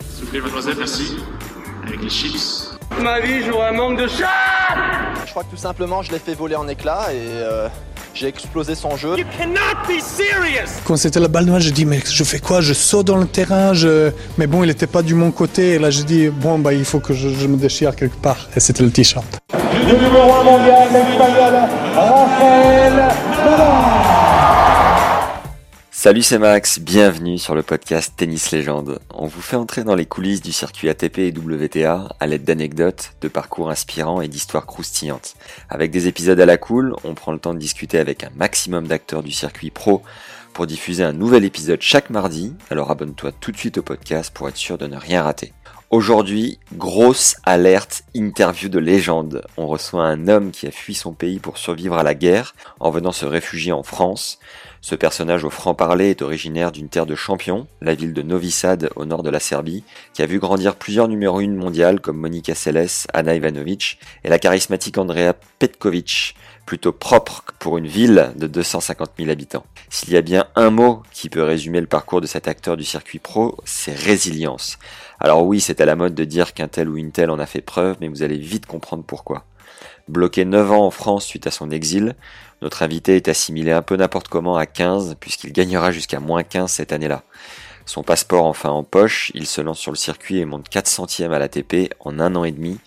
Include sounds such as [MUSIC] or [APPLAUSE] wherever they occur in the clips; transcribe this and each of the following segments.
S'il vous plaît, mademoiselle, merci. Avec les chips. Ma vie, j'aurais un manque de chat Je crois que tout simplement, je l'ai fait voler en éclats et euh, j'ai explosé son jeu. You cannot be serious Quand c'était la balle noire, j'ai dit mais je fais quoi? Je saute dans le terrain, je... mais bon, il n'était pas du mon côté. Et là, j'ai dit bon bah il faut que je, je me déchire quelque part. Et c'était le t-shirt. du numéro 1 mondial, l'espagnol Rafael Nadal. Salut, c'est Max, bienvenue sur le podcast Tennis Légende. On vous fait entrer dans les coulisses du circuit ATP et WTA à l'aide d'anecdotes, de parcours inspirants et d'histoires croustillantes. Avec des épisodes à la cool, on prend le temps de discuter avec un maximum d'acteurs du circuit pro pour diffuser un nouvel épisode chaque mardi, alors abonne-toi tout de suite au podcast pour être sûr de ne rien rater. Aujourd'hui, grosse alerte interview de légende. On reçoit un homme qui a fui son pays pour survivre à la guerre en venant se réfugier en France. Ce personnage au franc-parler est originaire d'une terre de champions, la ville de Novi Sad au nord de la Serbie, qui a vu grandir plusieurs numéros 1 mondiales comme Monica Seles, Ana Ivanovic et la charismatique Andrea Petkovic, plutôt propre pour une ville de 250 000 habitants. S'il y a bien un mot qui peut résumer le parcours de cet acteur du circuit pro, c'est résilience. Alors oui, c'est à la mode de dire qu'un tel ou une telle en a fait preuve, mais vous allez vite comprendre pourquoi. Bloqué 9 ans en France suite à son exil, notre invité est assimilé un peu n'importe comment à 15, puisqu'il gagnera jusqu'à moins 15 cette année-là. Son passeport enfin en poche, il se lance sur le circuit et monte 4 centièmes à l'ATP en un an et demi,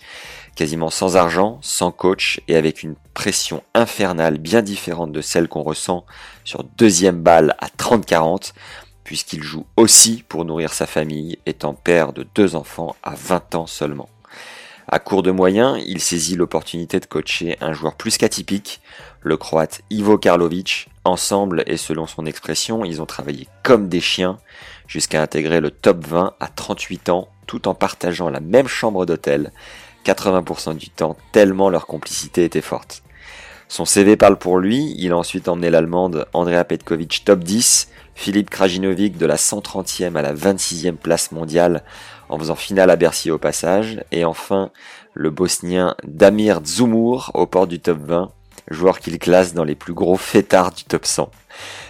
quasiment sans argent, sans coach et avec une pression infernale bien différente de celle qu'on ressent sur deuxième balle à 30-40, puisqu'il joue aussi pour nourrir sa famille, étant père de deux enfants à 20 ans seulement. À court de moyens, il saisit l'opportunité de coacher un joueur plus qu'atypique, le croate Ivo Karlovic. Ensemble, et selon son expression, ils ont travaillé comme des chiens jusqu'à intégrer le top 20 à 38 ans, tout en partageant la même chambre d'hôtel, 80% du temps, tellement leur complicité était forte. Son CV parle pour lui, il a ensuite emmené l'Allemande Andrea Petkovic top 10, Philippe Krajinovic de la 130e à la 26e place mondiale en faisant finale à Bercy au passage, et enfin le Bosnien Damir Dzumur au port du top 20, joueur qu'il classe dans les plus gros fêtards du top 100.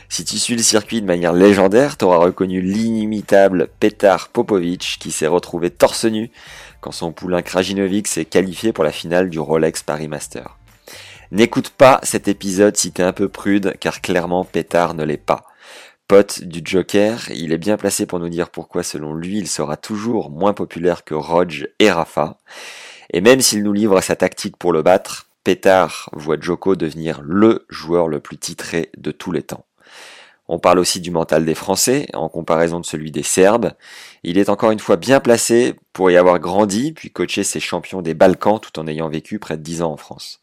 Si tu suis le circuit de manière légendaire, t'auras reconnu l'inimitable Petar Popovic qui s'est retrouvé torse nu quand son poulain Krajinovic s'est qualifié pour la finale du Rolex Paris Master. N'écoute pas cet épisode si t'es un peu prude, car clairement Pétard ne l'est pas. Pote du Joker, il est bien placé pour nous dire pourquoi selon lui il sera toujours moins populaire que Rodge et Rafa. Et même s'il nous livre sa tactique pour le battre, Pétard voit Joko devenir LE joueur le plus titré de tous les temps. On parle aussi du mental des Français, en comparaison de celui des Serbes. Il est encore une fois bien placé pour y avoir grandi, puis coacher ses champions des Balkans tout en ayant vécu près de 10 ans en France.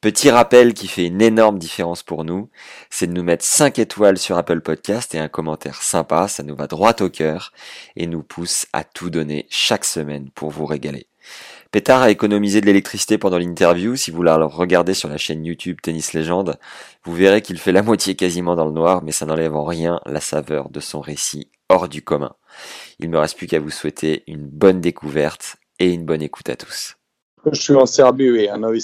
Petit rappel qui fait une énorme différence pour nous, c'est de nous mettre 5 étoiles sur Apple Podcast et un commentaire sympa, ça nous va droit au cœur et nous pousse à tout donner chaque semaine pour vous régaler. Pétard a économisé de l'électricité pendant l'interview. Si vous la regardez sur la chaîne YouTube Tennis Légende, vous verrez qu'il fait la moitié quasiment dans le noir, mais ça n'enlève en rien la saveur de son récit hors du commun. Il me reste plus qu'à vous souhaiter une bonne découverte et une bonne écoute à tous. Je suis en Serbie, oui, Novi.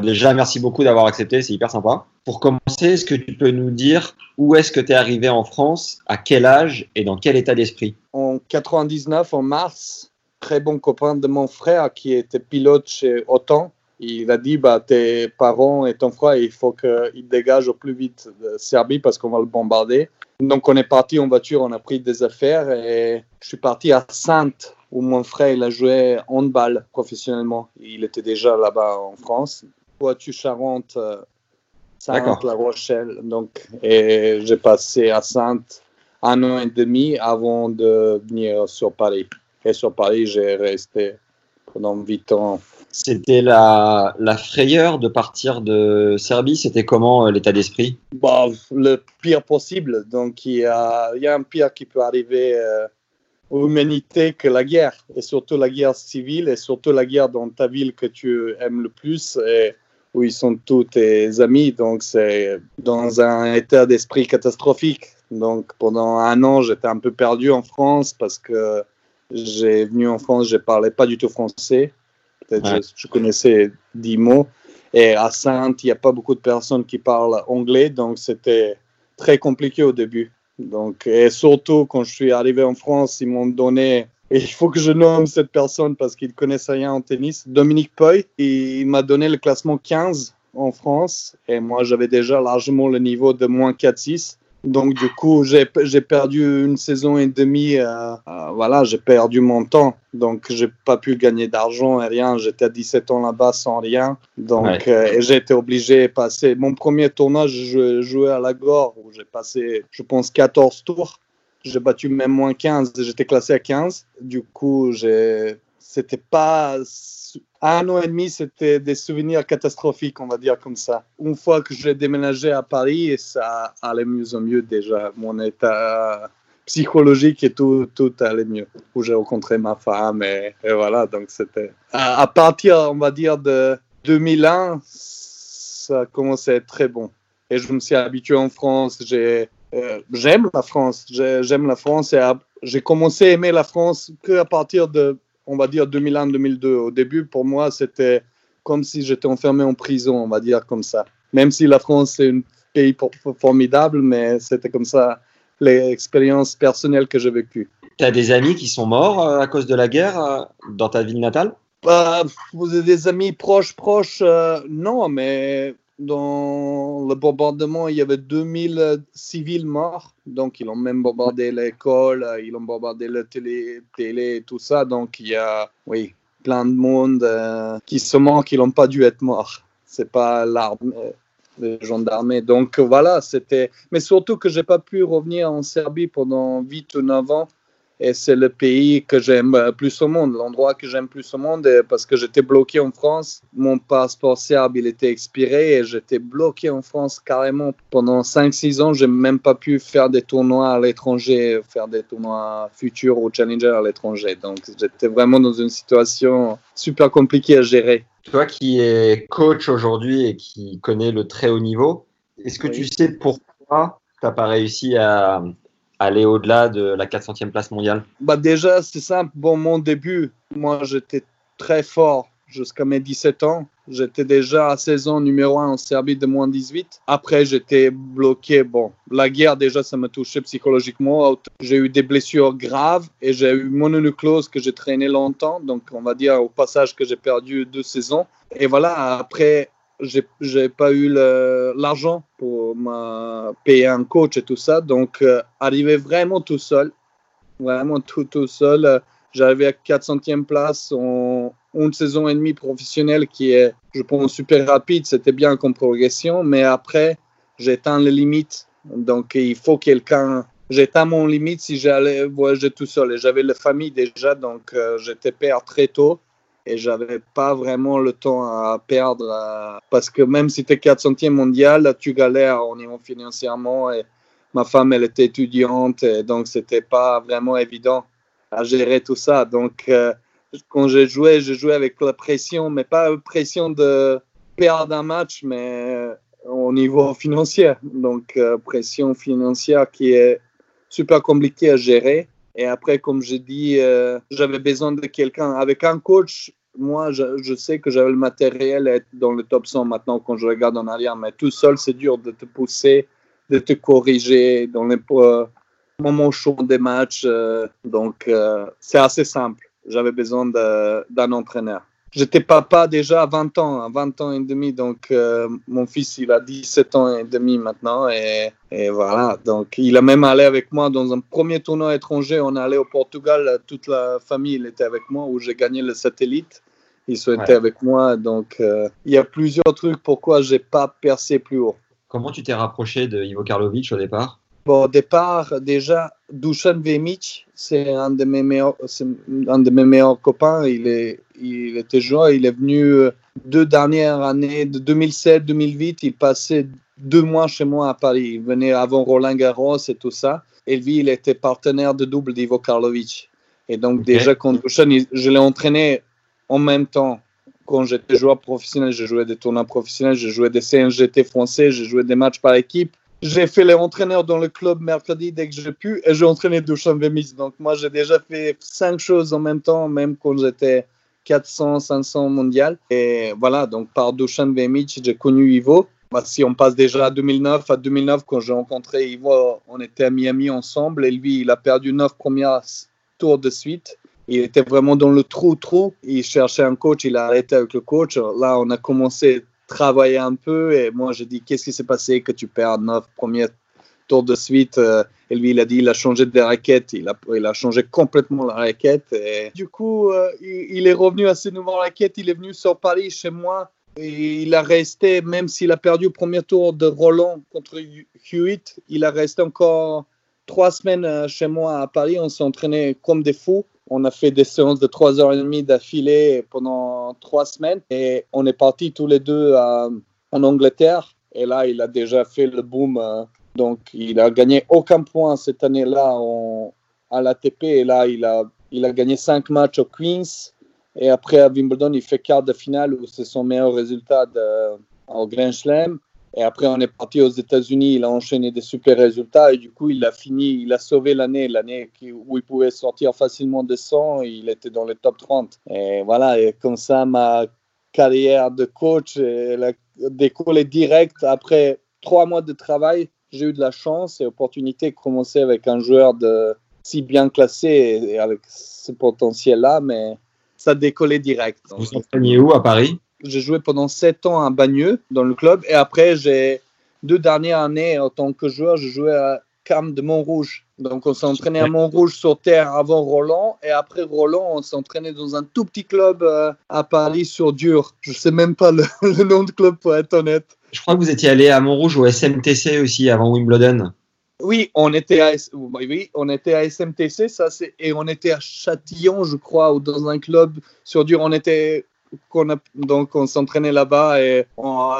Déjà, merci beaucoup d'avoir accepté, c'est hyper sympa. Pour commencer, est-ce que tu peux nous dire où est-ce que tu es arrivé en France, à quel âge et dans quel état d'esprit? En 99, en mars, très bon copain de mon frère qui était pilote chez Auton. Il a dit bah, tes parents et ton frère, il faut qu'ils dégagent au plus vite de Serbie parce qu'on va le bombarder. Donc on est parti en voiture, on a pris des affaires et je suis parti à Sainte où mon frère il a joué handball professionnellement. Il était déjà là-bas en France. Poitou-Charentes, euh, Sainte. La Rochelle. Donc, et j'ai passé à Sainte un an et demi avant de venir sur Paris. Et sur Paris, j'ai resté pendant 8 ans. C'était la, la frayeur de partir de Serbie. C'était comment euh, l'état d'esprit? Bah, Le pire possible. Donc, il y a, y a un pire qui peut arriver euh, aux humanités que la guerre. Et surtout la guerre civile et surtout la guerre dans ta ville que tu aimes le plus. Et où ils sont tous tes amis. Donc, c'est dans un état d'esprit catastrophique. Donc, pendant un an, j'étais un peu perdu en France parce que j'ai venu en France, je parlais pas du tout français. Peut-être Ouais. je, je connaissais 10 mots. Et à Sainte, il n'y a pas beaucoup de personnes qui parlent anglais, donc c'était très compliqué au début. Donc, et surtout, quand je suis arrivé en France, ils m'ont donné, et il faut que je nomme cette personne parce qu'il ne connaissait rien en tennis, Dominique Poy, il m'a donné le classement 15 en France, et moi j'avais déjà largement le niveau de moins 4-6. Donc du coup, j'ai perdu une saison et demie. euh, euh, voilà, j'ai perdu mon temps. Donc j'ai pas pu gagner d'argent et rien. J'étais à 17 ans là-bas sans rien. Donc Ouais. euh, j'ai été obligé de passer. Mon premier tournoi, je jouais à la Gore où j'ai passé, je pense, 14 tours. J'ai battu même moins 15. J'étais classé à 15. Du coup, c'était pas un an et demi, c'était des souvenirs catastrophiques, on va dire comme ça. Une fois que j'ai déménagé à Paris, ça allait mieux en mieux déjà. Mon état psychologique et tout, tout allait mieux. Où j'ai rencontré ma femme et, voilà, donc c'était. À, partir, on va dire, de 2001, ça a commencé à être très bon. Et je me suis habitué en France. J'ai, euh, j'aime la France. J'ai- J'aime la France et j'ai commencé à aimer la France qu'à partir de, on va dire, 2001-2002. Au début, pour moi, c'était comme si j'étais enfermé en prison, on va dire comme ça. Même si la France c'est un pays formidable, mais c'était comme ça l'expérience personnelle que j'ai vécue. Tu as des amis qui sont morts euh, à cause de la guerre euh, dans ta ville natale? Bah, vous avez des amis proches, proches, euh, non, mais dans le bombardement, il y avait 2000 civils morts. Donc, ils ont même bombardé l'école, euh, ils ont bombardé la télé, télé tout ça. Donc, il y a, oui, plein de monde euh, qui se morts qui n'ont pas dû être morts. C'est pas l'armée, les gendarmes. Donc, voilà, c'était. Mais surtout que j'ai pas pu revenir en Serbie pendant 8 ou 9 ans. Et c'est le pays que j'aime euh, plus au monde, l'endroit que j'aime plus au monde, et parce que j'étais bloqué en France. Mon passeport serbe, il était expiré et j'étais bloqué en France carrément pendant 5-6 ans. J'ai même pas pu faire des tournois à l'étranger, faire des tournois futurs ou challenger à l'étranger. Donc j'étais vraiment dans une situation super compliquée à gérer. Toi qui es coach aujourd'hui et qui connais le très haut niveau, est-ce que Oui. tu sais pourquoi tu n'as pas réussi à aller au-delà de la 400e place mondiale Bah déjà, c'est simple. Bon, mon début, moi, j'étais très fort jusqu'à mes 17 ans. J'étais déjà à 16 ans numéro 1 en Serbie de moins 18. Après, j'étais bloqué. Bon, la guerre, déjà, ça m'a touché psychologiquement. J'ai eu des blessures graves et j'ai eu mononucléose que j'ai traîné longtemps. Donc, on va dire au passage que j'ai perdu deux saisons. Et voilà, après, j'ai pas eu l'argent pour me payer un coach et tout ça. Donc, euh, arrivé vraiment tout seul, vraiment tout, tout seul. euh, J'arrivais à 400e place en une saison et demie professionnelle qui est, je pense, super rapide. C'était bien comme progression, mais après, j'ai atteint les limites. Donc, il faut quelqu'un. J'ai atteint mon limite si j'allais voyager tout seul. Et j'avais la famille déjà, donc euh, j'étais père très tôt et j'avais pas vraiment le temps à perdre parce que même si tu es 400e mondial, tu galères au niveau financièrement et ma femme elle était étudiante et donc c'était pas vraiment évident à gérer tout ça. Donc euh, quand j'ai joué, j'ai joué avec la pression, mais pas pression de perdre un match, mais euh, au niveau financier. Donc euh, pression financière qui est super compliquée à gérer. Et après, comme j'ai dit, j'avais besoin de quelqu'un. Avec un coach, moi, je, sais que j'avais le matériel à être dans le top 100 maintenant quand je regarde en arrière, mais tout seul, c'est dur de te pousser, de te corriger dans les euh, moments chauds des matchs. euh, donc, euh, c'est assez simple. J'avais besoin d'un entraîneur. J'étais papa déjà à 20 ans, à 20 ans et demi, donc mon fils il a 17 ans et demi maintenant et, et voilà, donc il a même allé avec moi dans un premier tournoi étranger, on est allé au Portugal, toute la famille il était avec moi où j'ai gagné le satellite, ils été Ouais. avec moi, donc euh, il y a plusieurs trucs pourquoi j'ai pas percé plus haut. Comment tu t'es rapproché de Ivo Karlovic au départ? Bon, au départ, déjà, Dusan Vemic, c'est un de mes meilleurs, un de mes meilleurs copains. Il, est, il était joueur. Il est venu euh, deux dernières années, de 2007-2008. Il passait deux mois chez moi à Paris. Il venait avant Roland Garros et tout ça. Et lui, il était partenaire de double d'Ivo Karlovic. Et donc, déjà, quand je l'ai entraîné en même temps. Quand j'étais joueur professionnel, j'ai joué des tournois professionnels, j'ai joué des CNGT français, j'ai joué des matchs par équipe. J'ai fait les entraîneurs dans le club mercredi dès que j'ai pu et j'ai entraîné Dusan Vemis. Donc, moi, j'ai déjà fait cinq choses en même temps, même quand j'étais 400, 500 mondial. Et voilà, donc par Dusan Vemic, j'ai connu Ivo. Bah, si on passe déjà à 2009, à 2009, quand j'ai rencontré Ivo, on était à Miami ensemble et lui, il a perdu neuf premiers tours de suite. Il était vraiment dans le trou-trou. Il cherchait un coach, il a arrêté avec le coach. Là, on a commencé à travailler un peu et moi, j'ai dit, qu'est-ce qui s'est passé que tu perds neuf premiers tours de suite euh, Et lui, il a dit, il a changé de raquette. Il a, il a changé complètement la raquette. Et du coup, euh, il, est revenu à ses nouvelles raquettes. Il est venu sur Paris chez moi il a resté, même s'il a perdu au premier tour de Roland contre Hewitt, il a resté encore trois semaines euh, chez moi à Paris. On s'est entraîné comme des fous. On a fait des séances de 3h30 d'affilée pendant trois semaines et on est partis tous les deux en Angleterre. Et là, il a déjà fait le boom. Euh, donc, il a gagné aucun point cette année-là à l'ATP. Et là, il a, il a gagné cinq matchs au Queens. Et après, à Wimbledon, il fait quart de finale où c'est son meilleur résultat au Grand Slam. Et après, on est parti aux États-Unis. Il a enchaîné des super résultats. Et du coup, il a fini, il a sauvé l'année, l'année où il pouvait sortir facilement de 100. Il était dans le top 30. Et voilà, et comme ça, ma carrière de coach a décollé direct. Après trois mois de travail, j'ai eu de la chance et l'opportunité de commencer avec un joueur si bien classé et avec ce potentiel-là. Mais ça décollait direct. Vous entraîniez où à Paris? J'ai joué pendant sept ans à Bagneux dans le club et après j'ai deux dernières années en tant que joueur, je jouais à Cam de Montrouge. Donc on s'entraînait à Montrouge sur terre avant Roland et après Roland on s'entraînait dans un tout petit club euh, à Paris sur dur. Je sais même pas le, [LAUGHS] le nom de club pour être honnête. Je crois que vous étiez allé à Montrouge au SMTC aussi avant Wimbledon. Oui, on était à, oui, on était à SMTC, ça c'est, et on était à Châtillon, je crois, ou dans un club sur dur. On était, a, donc on s'entraînait là-bas et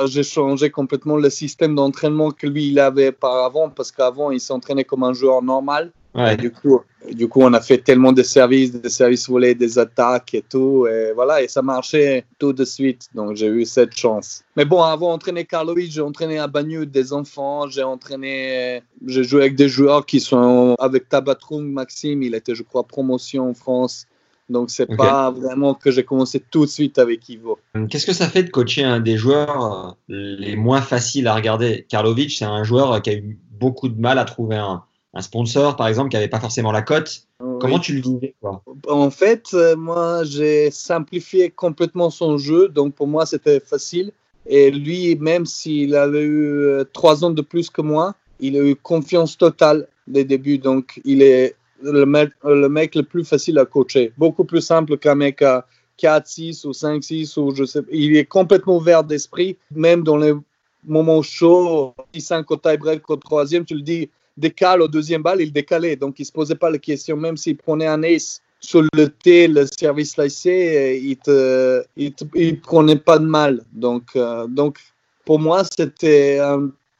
j'ai changé complètement le système d'entraînement que lui il avait auparavant parce qu'avant il s'entraînait comme un joueur normal du, coup, du coup, on a fait tellement de services, des services volés, des attaques et tout. Et voilà, et ça marchait tout de suite. Donc, j'ai eu cette chance. Mais bon, avant d'entraîner Karlovic, j'ai entraîné à Bagneux des enfants. J'ai entraîné, j'ai joué avec des joueurs qui sont avec Tabatroum, Maxime. Il était, je crois, promotion en France. Donc, c'est pas vraiment que j'ai commencé tout de suite avec Ivo. Qu'est-ce que ça fait de coacher un des joueurs euh, les moins faciles à regarder? Karlovic, c'est un joueur qui a eu beaucoup de mal à trouver un, un sponsor, par exemple, qui n'avait pas forcément la cote. Comment tu le vivais En fait, euh, moi, j'ai simplifié complètement son jeu, donc pour moi, c'était facile. Et lui, même s'il avait eu euh, trois ans de plus que moi, il a eu confiance totale dès le début. Donc, il est le mec, le mec le plus facile à coacher. Beaucoup plus simple qu'un mec à 4, 6 ou 5, 6 ou je sais Il est complètement ouvert d'esprit, même dans les moments chauds, 5 au tie-break au troisième, tu le dis, décale au deuxième balle, il décalait. Donc, il ne se posait pas la question, même s'il prenait un ace sur le T, le service laissé, il ne il, prenait pas de mal. Donc, euh, donc pour moi, c'était.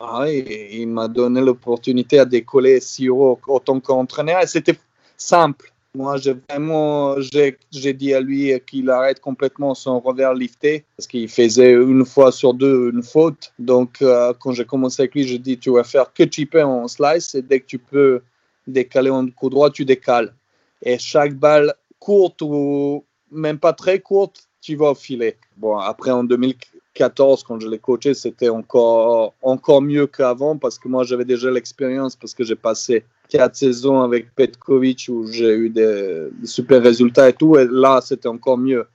Ah, il, m'a donné l'opportunité à décoller si haut autant qu'entraîneur. Et c'était simple. Moi, j'ai vraiment, j'ai dit à lui qu'il arrête complètement son revers lifté parce qu'il faisait une fois sur deux une faute. Donc, euh, quand j'ai commencé avec lui, je dis tu vas faire que chipper en slice et dès que tu peux décaler en coup droit, tu décales. Et chaque balle courte ou même pas très courte, tu vas au filet. Bon, après en 2014, quand je l'ai coaché, c'était encore, encore mieux qu'avant parce que moi, j'avais déjà l'expérience parce que j'ai passé quatre saisons avec Petkovic où j'ai eu des, super résultats et tout. Et là, c'était encore mieux.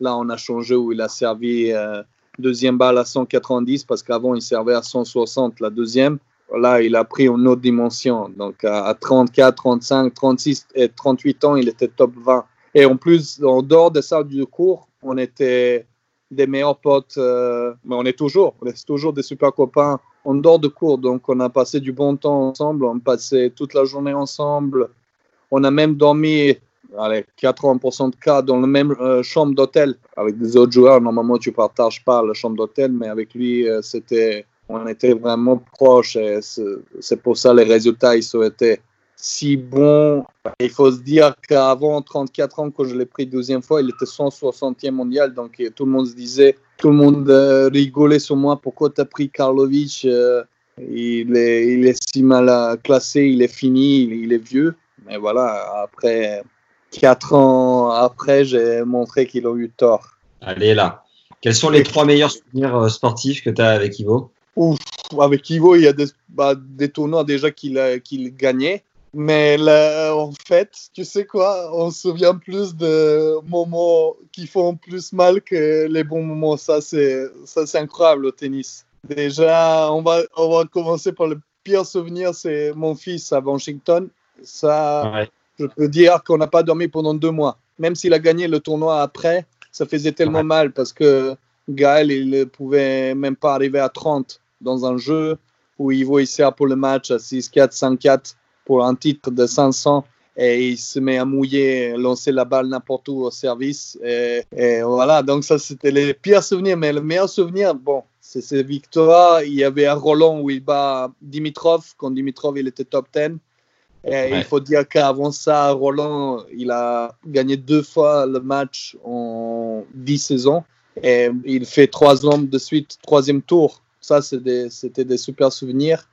Là, on a changé où il a servi euh, deuxième balle à 190 parce qu'avant, il servait à 160 la deuxième. Là, il a pris une autre dimension. Donc, à, 34, 35, 36 et 38 ans, il était top 20. Et en plus, en dehors de ça, du cours, on était des meilleurs potes. Euh, mais on est toujours, on est toujours des super copains en dehors de cours. Donc, on a passé du bon temps ensemble, on passait toute la journée ensemble. On a même dormi allez, 80% de cas dans la même euh, chambre d'hôtel avec des autres joueurs. Normalement, tu partages pas la chambre d'hôtel, mais avec lui, euh, c'était, on était vraiment proches. Et c'est pour ça les résultats ils été si bons. Il faut se dire qu'avant 34 ans, quand je l'ai pris deuxième fois, il était 160e mondial. Donc tout le monde se disait, tout le monde euh, rigolait sur moi. Pourquoi tu as pris Karlovic il est, il est si mal classé, il est fini, il est vieux. Mais voilà, après, Quatre ans après, j'ai montré qu'ils ont eu tort. Allez là. Quels sont les trois meilleurs souvenirs euh, sportifs que tu as avec Ivo? Ouf, avec Ivo, il y a des, bah, des tournois déjà qu'il qu'il gagnait. Mais là, en fait, tu sais quoi, on se souvient plus de moments qui font plus mal que les bons moments. Ça, c'est, ça, c'est incroyable au tennis. Déjà, on va, on va commencer par le pire souvenir, c'est mon fils à Washington. Ça, je peux dire qu'on n'a pas dormi pendant deux mois. Même s'il a gagné le tournoi après, ça faisait tellement mal parce que Gaël, il ne pouvait même pas arriver à 30 dans un jeu où il sert pour le match à 6-4, 5-4 pour un titre de 500 et il se met à mouiller, lancer la balle n'importe où au service. Et, voilà, donc ça c'était les pires souvenirs. Mais le meilleur souvenir, bon, c'est ces victoires. Il y avait un Roland où il bat Dimitrov, quand Dimitrov il était top 10. Il faut dire qu'avant ça, Roland, il a gagné deux fois le match en dix saisons. Et il fait trois hommes de suite, troisième tour. Ça, c'était des, super souvenirs.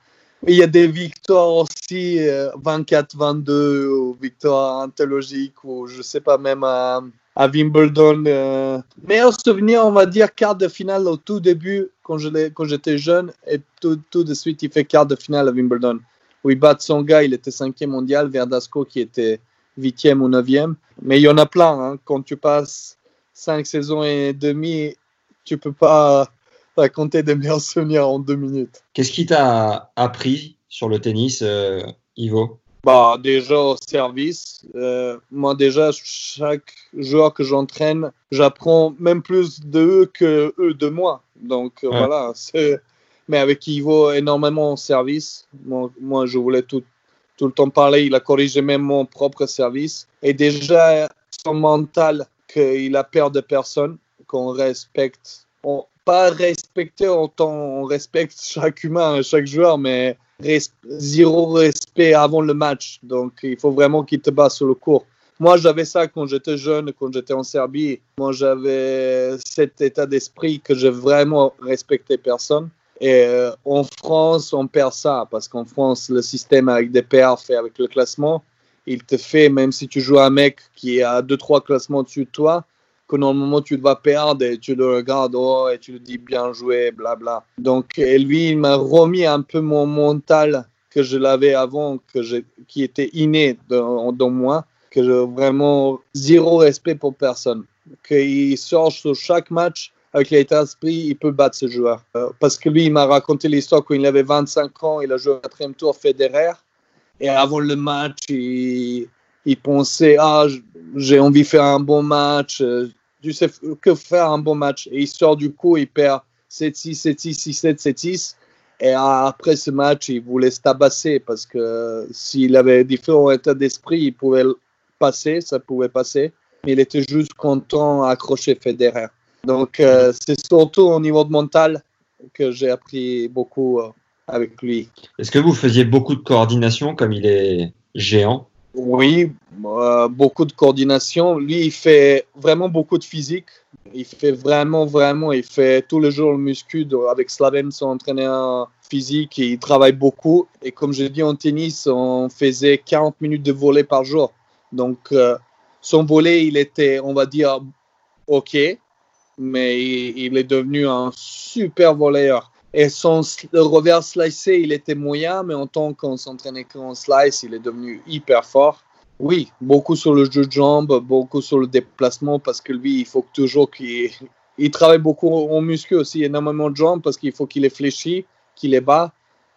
Il y a des victoires aussi, 24-22, euh, ou victoires anthologiques, ou je sais pas, même à, Wimbledon. Euh. Meilleur souvenir, on va dire, quart de finale au tout début, quand j'étais jeune, et tout, tout de suite, il fait quart de finale à Wimbledon où il bat son gars, il était cinquième mondial, Verdasco qui était huitième ou neuvième. Mais il y en a plein. Hein. Quand tu passes cinq saisons et demie, tu peux pas raconter des meilleurs souvenirs en deux minutes. Qu'est-ce qui t'a appris sur le tennis, euh, Ivo? Bah, déjà au service. Euh, moi, déjà, chaque joueur que j'entraîne, j'apprends même plus d'eux que eux de moi. Donc, voilà, c'est mais avec Ivo énormément en service. Moi, je voulais tout, tout le temps parler. Il a corrigé même mon propre service. Et déjà, son mental, qu'il a peur de personne, qu'on respecte. On, pas respecter autant on respecte chaque humain, chaque joueur, mais zéro respect avant le match. Donc, il faut vraiment qu'il te bat sur le cours. Moi, j'avais ça quand j'étais jeune, quand j'étais en Serbie. Moi, j'avais cet état d'esprit que j'ai vraiment respecté personne. Et euh, en France, on perd ça parce qu'en France, le système avec des perfs et avec le classement, il te fait, même si tu joues un mec qui a 2-3 classements dessus de toi, que normalement tu vas perdre et tu le regardes oh, et tu le dis bien joué, blabla. Donc, lui, il m'a remis un peu mon mental que je l'avais avant, que je, qui était inné dans, dans moi, que je vraiment zéro respect pour personne. Qu'il sort sur chaque match avec l'état d'esprit, il peut battre ce joueur. Euh, parce que lui, il m'a raconté l'histoire quand il avait 25 ans, il a joué au quatrième tour Federer. Et avant le match, il, pensait Ah, j'ai envie de faire un bon match. Sais que faire un bon match. Et il sort du coup, il perd 7-6, 7-6, 6-7, 7-6. Et après ce match, il voulait se tabasser parce que s'il avait différents états d'esprit, il pouvait passer, ça pouvait passer. Mais il était juste content d'accrocher Federer. Donc, euh, c'est surtout au niveau de mental que j'ai appris beaucoup euh, avec lui. Est-ce que vous faisiez beaucoup de coordination comme il est géant? Oui, euh, beaucoup de coordination. Lui, il fait vraiment beaucoup de physique. Il fait vraiment, vraiment, il fait tous les jours le muscu avec Slaven, son entraîneur physique. il travaille beaucoup. Et comme je dis en tennis, on faisait 40 minutes de volet par jour. Donc, son volet, il était, on va dire, OK mais il, est devenu un super volleyeur. Et son revers slicé, il était moyen, mais en tant qu'on s'entraînait qu'en slice, il est devenu hyper fort. Oui, beaucoup sur le jeu de jambes, beaucoup sur le déplacement, parce que lui, il faut toujours qu'il il travaille beaucoup en muscu aussi, énormément de jambes, parce qu'il faut qu'il est fléchi, qu'il est bas.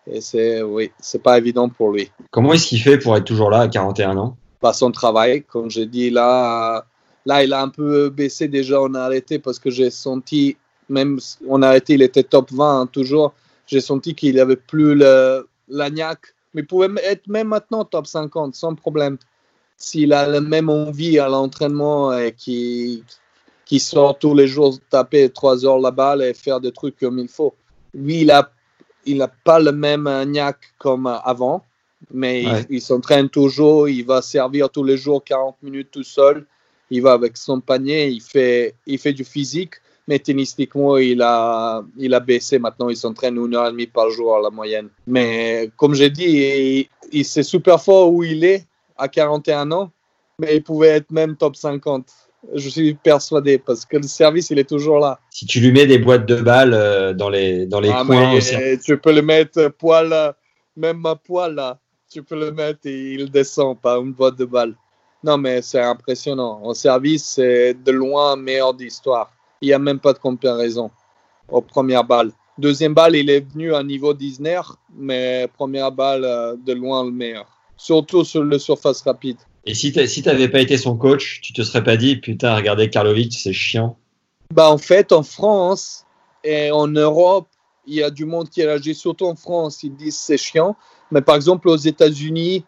Et c'est, oui, c'est pas évident pour lui. Comment est-ce qu'il fait pour être toujours là à 41 ans? Pas son travail, comme j'ai dit là, Là, il a un peu baissé déjà, on a arrêté parce que j'ai senti, même on a arrêté, il était top 20 hein, toujours. J'ai senti qu'il avait plus l'agnac, mais il pouvait être même maintenant top 50 sans problème. s'il a la même envie à l'entraînement et qui qui sort tous les jours taper trois heures la balle et faire des trucs comme il faut. Lui, il a il n'a pas le même niaque comme avant, mais Ouais. il, il s'entraîne toujours, il va servir tous les jours 40 minutes tout seul, il va avec son panier, il fait, il fait du physique, mais tennistiquement, il a, il a baissé maintenant, il s'entraîne une heure et demie par jour à la moyenne. Mais comme j'ai dit, il, il c'est super fort où il est à 41 ans, mais il pouvait être même top 50. Je suis persuadé parce que le service, il est toujours là. Si tu lui mets des boîtes de balles euh, dans les, dans les Ah, coins aussi. tu peux le mettre poil, même à poil là, tu peux le mettre et il descend par une boîte de balles. Non, mais c'est impressionnant. En service, c'est de loin meilleur d'histoire. Il n'y a même pas de comparaison aux premières balles. Deuxième balle, il est venu à niveau Disney, mais première balle, euh, de loin le meilleur. Surtout sur le surface rapide. Et si tu si t'avais pas été son coach, tu te serais pas dit, putain, regardez Karlovic, c'est chiant. Bah, en fait, en France et en Europe, il y a du monde qui réagit, surtout en France, ils disent c'est chiant. Mais par exemple, aux États-Unis,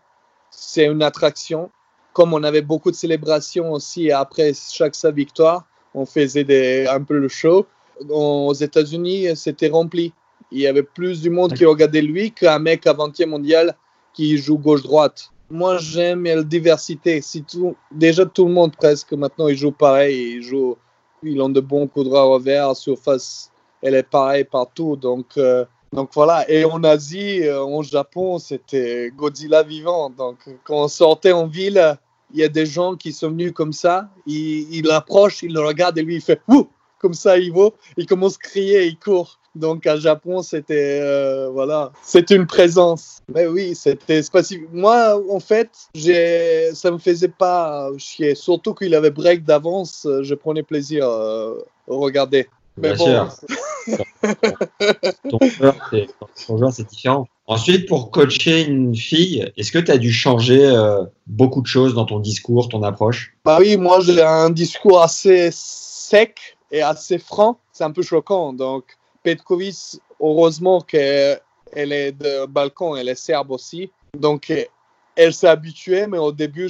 c'est une attraction. Comme on avait beaucoup de célébrations aussi après chaque sa victoire, on faisait des, un peu le show. Aux États-Unis, c'était rempli. Il y avait plus du monde qui regardait lui qu'un mec à 20e mondial qui joue gauche-droite. Moi, j'aime la diversité. Si tout, déjà, tout le monde presque maintenant, il joue pareil. Il joue ils ont de bons coups de revers, surface, elle est pareille partout. Donc, euh, donc voilà. Et en Asie, euh, en Japon, c'était Godzilla vivant. Donc quand on sortait en ville, il y a des gens qui sont venus comme ça. Il, il approche, il le regarde et lui, il fait Ouh comme ça, il va. Il commence à crier, il court. Donc à Japon, c'était euh, voilà, c'est une présence. Mais oui, c'était spécifique. Moi, en fait, j'ai, ça me faisait pas chier. Surtout qu'il avait break d'avance, je prenais plaisir euh, à regarder. Mais Bien bon, sûr. [LAUGHS] [LAUGHS] ton joueur, c'est- différent. Ensuite, pour coacher une fille, est-ce que tu as dû changer euh, beaucoup de choses dans ton discours, ton approche? Bah oui, moi j'ai un discours assez sec et assez franc. C'est un peu choquant. Donc, Petkovic, heureusement qu'elle est de Balkan, elle est serbe aussi. Donc, elle s'est habituée, mais au début,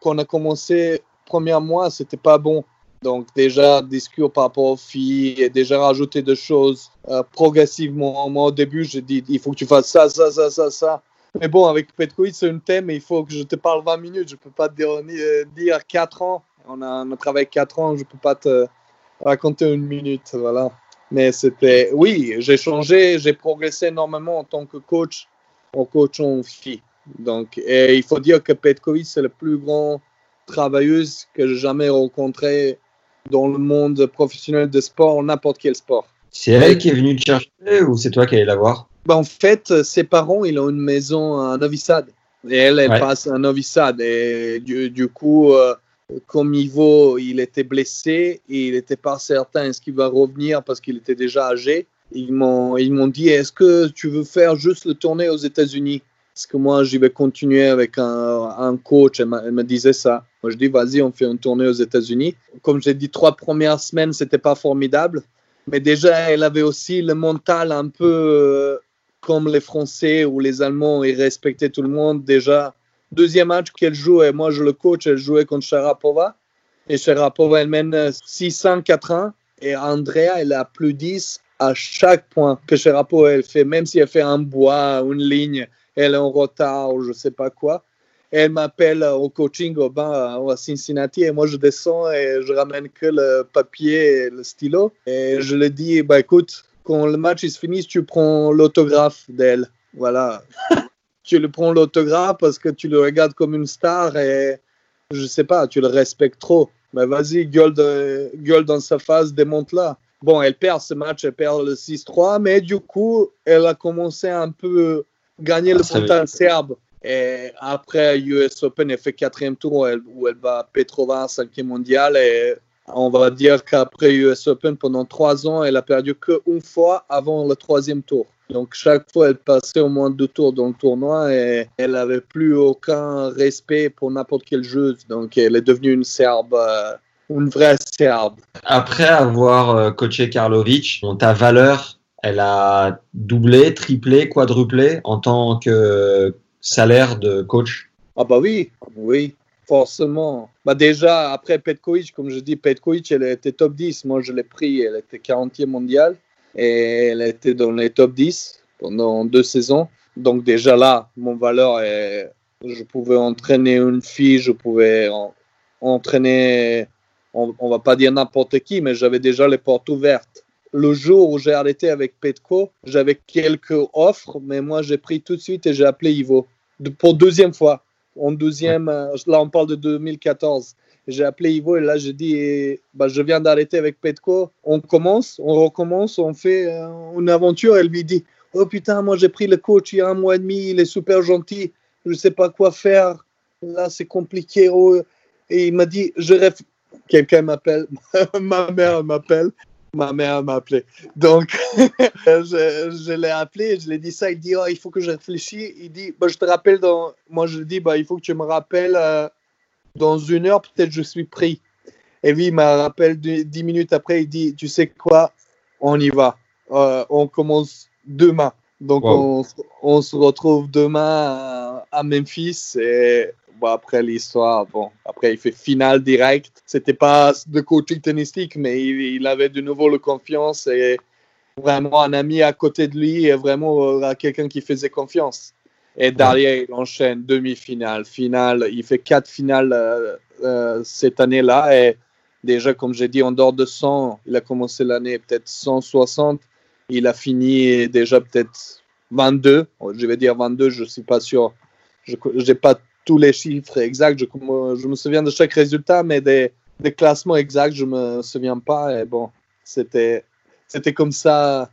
quand on a commencé, premier mois, c'était pas bon. Donc, déjà, discours par rapport aux filles et déjà rajouter des choses euh, progressivement. Moi, au début, j'ai dit, il faut que tu fasses ça, ça, ça, ça, ça. Mais bon, avec Petkovic, c'est un thème il faut que je te parle 20 minutes. Je peux pas te dire, euh, dire 4 ans. On a, on a travaillé 4 ans, je peux pas te raconter une minute. Voilà. Mais c'était, oui, j'ai changé, j'ai progressé énormément en tant que coach, en coachant filles. Donc, et il faut dire que Petkovic, c'est le plus grand travailleuse que j'ai jamais rencontré dans le monde professionnel de sport, n'importe quel sport. C'est elle qui est venue te chercher ou c'est toi qui allais la voir? Ben, en fait, ses parents, ils ont une maison à Novi Sad. Et elle, elle Ouais. passe à Novi Sad. Et du, du coup, euh, comme Ivo, il était blessé et il n'était pas certain est-ce qu'il va revenir parce qu'il était déjà âgé. Ils m'ont, ils m'ont dit est-ce que tu veux faire juste le tournée aux États-Unis? Parce que moi, j'y vais continuer avec un, coach. Elle, me disait ça. Moi, je dis vas-y, on fait une tournée aux États-Unis. Comme j'ai dit, trois premières semaines, c'était pas formidable. Mais déjà, elle avait aussi le mental un peu euh, comme les Français ou les Allemands, ils respectaient tout le monde. Déjà, deuxième match qu'elle jouait, moi je le coach, elle jouait contre Sharapova. Et Sharapova, elle mène 600, 4-1. Et Andrea, elle a plus 10 à chaque point que Sharapova, elle fait, même si elle fait un bois, une ligne, elle est en retard ou je sais pas quoi. Elle m'appelle au coaching au bain à Cincinnati et moi je descends et je ramène que le papier et le stylo. Et je lui dis, bah écoute, quand le match se finit, tu prends l'autographe d'elle. Voilà. [LAUGHS] tu le prends l'autographe parce que tu le regardes comme une star et je sais pas, tu le respectes trop. Mais vas-y, gueule, de- gueule dans sa face, démonte-la. Bon, elle perd ce match, elle perd le 6-3, mais du coup, elle a commencé un peu gagner le veut- mental serbe. Et après US Open, elle fait quatrième tour où elle, où elle bat Petrova, cinquième mondial. Et on va dire qu'après US Open, pendant trois ans, elle a perdu qu'une fois avant le troisième tour. Donc chaque fois, elle passait au moins deux tours dans le tournoi et elle n'avait plus aucun respect pour n'importe quelle joueuse. Donc elle est devenue une Serbe, euh, une vraie Serbe. Après avoir euh, coaché Karlovic, ta valeur, elle a doublé, triplé, quadruplé en tant que salaire de coach. Ah bah oui, oui. forcément. Bah déjà, après Petkovic, comme je dis, Petkovic, elle était top 10. Moi, je l'ai pris, elle était 40e mondiale et elle était dans les top 10 pendant deux saisons. Donc déjà là, mon valeur est, je pouvais entraîner une fille, je pouvais entraîner, on, on va pas dire n'importe qui, mais j'avais déjà les portes ouvertes. Le jour où j'ai arrêté avec Petco, j'avais quelques offres, mais moi j'ai pris tout de suite et j'ai appelé Ivo pour deuxième fois. En deuxième, euh, là on parle de 2014. J'ai appelé Ivo et là j'ai dit bah, je viens d'arrêter avec Petco. On commence, on recommence, on fait euh, une aventure. Elle lui dit Oh putain, moi j'ai pris le coach il y a un mois et demi, il est super gentil, je ne sais pas quoi faire. Là c'est compliqué. Oh. Et il m'a dit Je rêve. Quelqu'un m'appelle, [LAUGHS] ma mère m'appelle ma mère m'a appelé. Donc, [LAUGHS] je, je l'ai appelé, je lui ai dit ça. Il dit, oh, il faut que je réfléchisse. Il dit, bah, je te rappelle dans. Moi, je lui dis, bah, il faut que tu me rappelles euh, dans une heure, peut-être je suis pris. Et lui, il m'a rappelé dix minutes après. Il dit, tu sais quoi, on y va. Euh, on commence demain. Donc, on, on, se retrouve demain à Memphis. Et après l'histoire, bon, après il fait finale direct. C'était pas de coaching tennistique, mais il, avait de nouveau la confiance et vraiment un ami à côté de lui et vraiment euh, quelqu'un qui faisait confiance. Et derrière, il enchaîne demi-finale, finale. Il fait quatre finales euh, euh, cette année-là. Et déjà, comme j'ai dit, en dehors de 100, il a commencé l'année peut-être 160. Il a fini déjà peut-être 22. Je vais dire 22, je ne suis pas sûr. Je n'ai pas tous les chiffres exacts. Je, je, me souviens de chaque résultat, mais des, des classements exacts, je ne me souviens pas. Et bon, c'était, comme ça.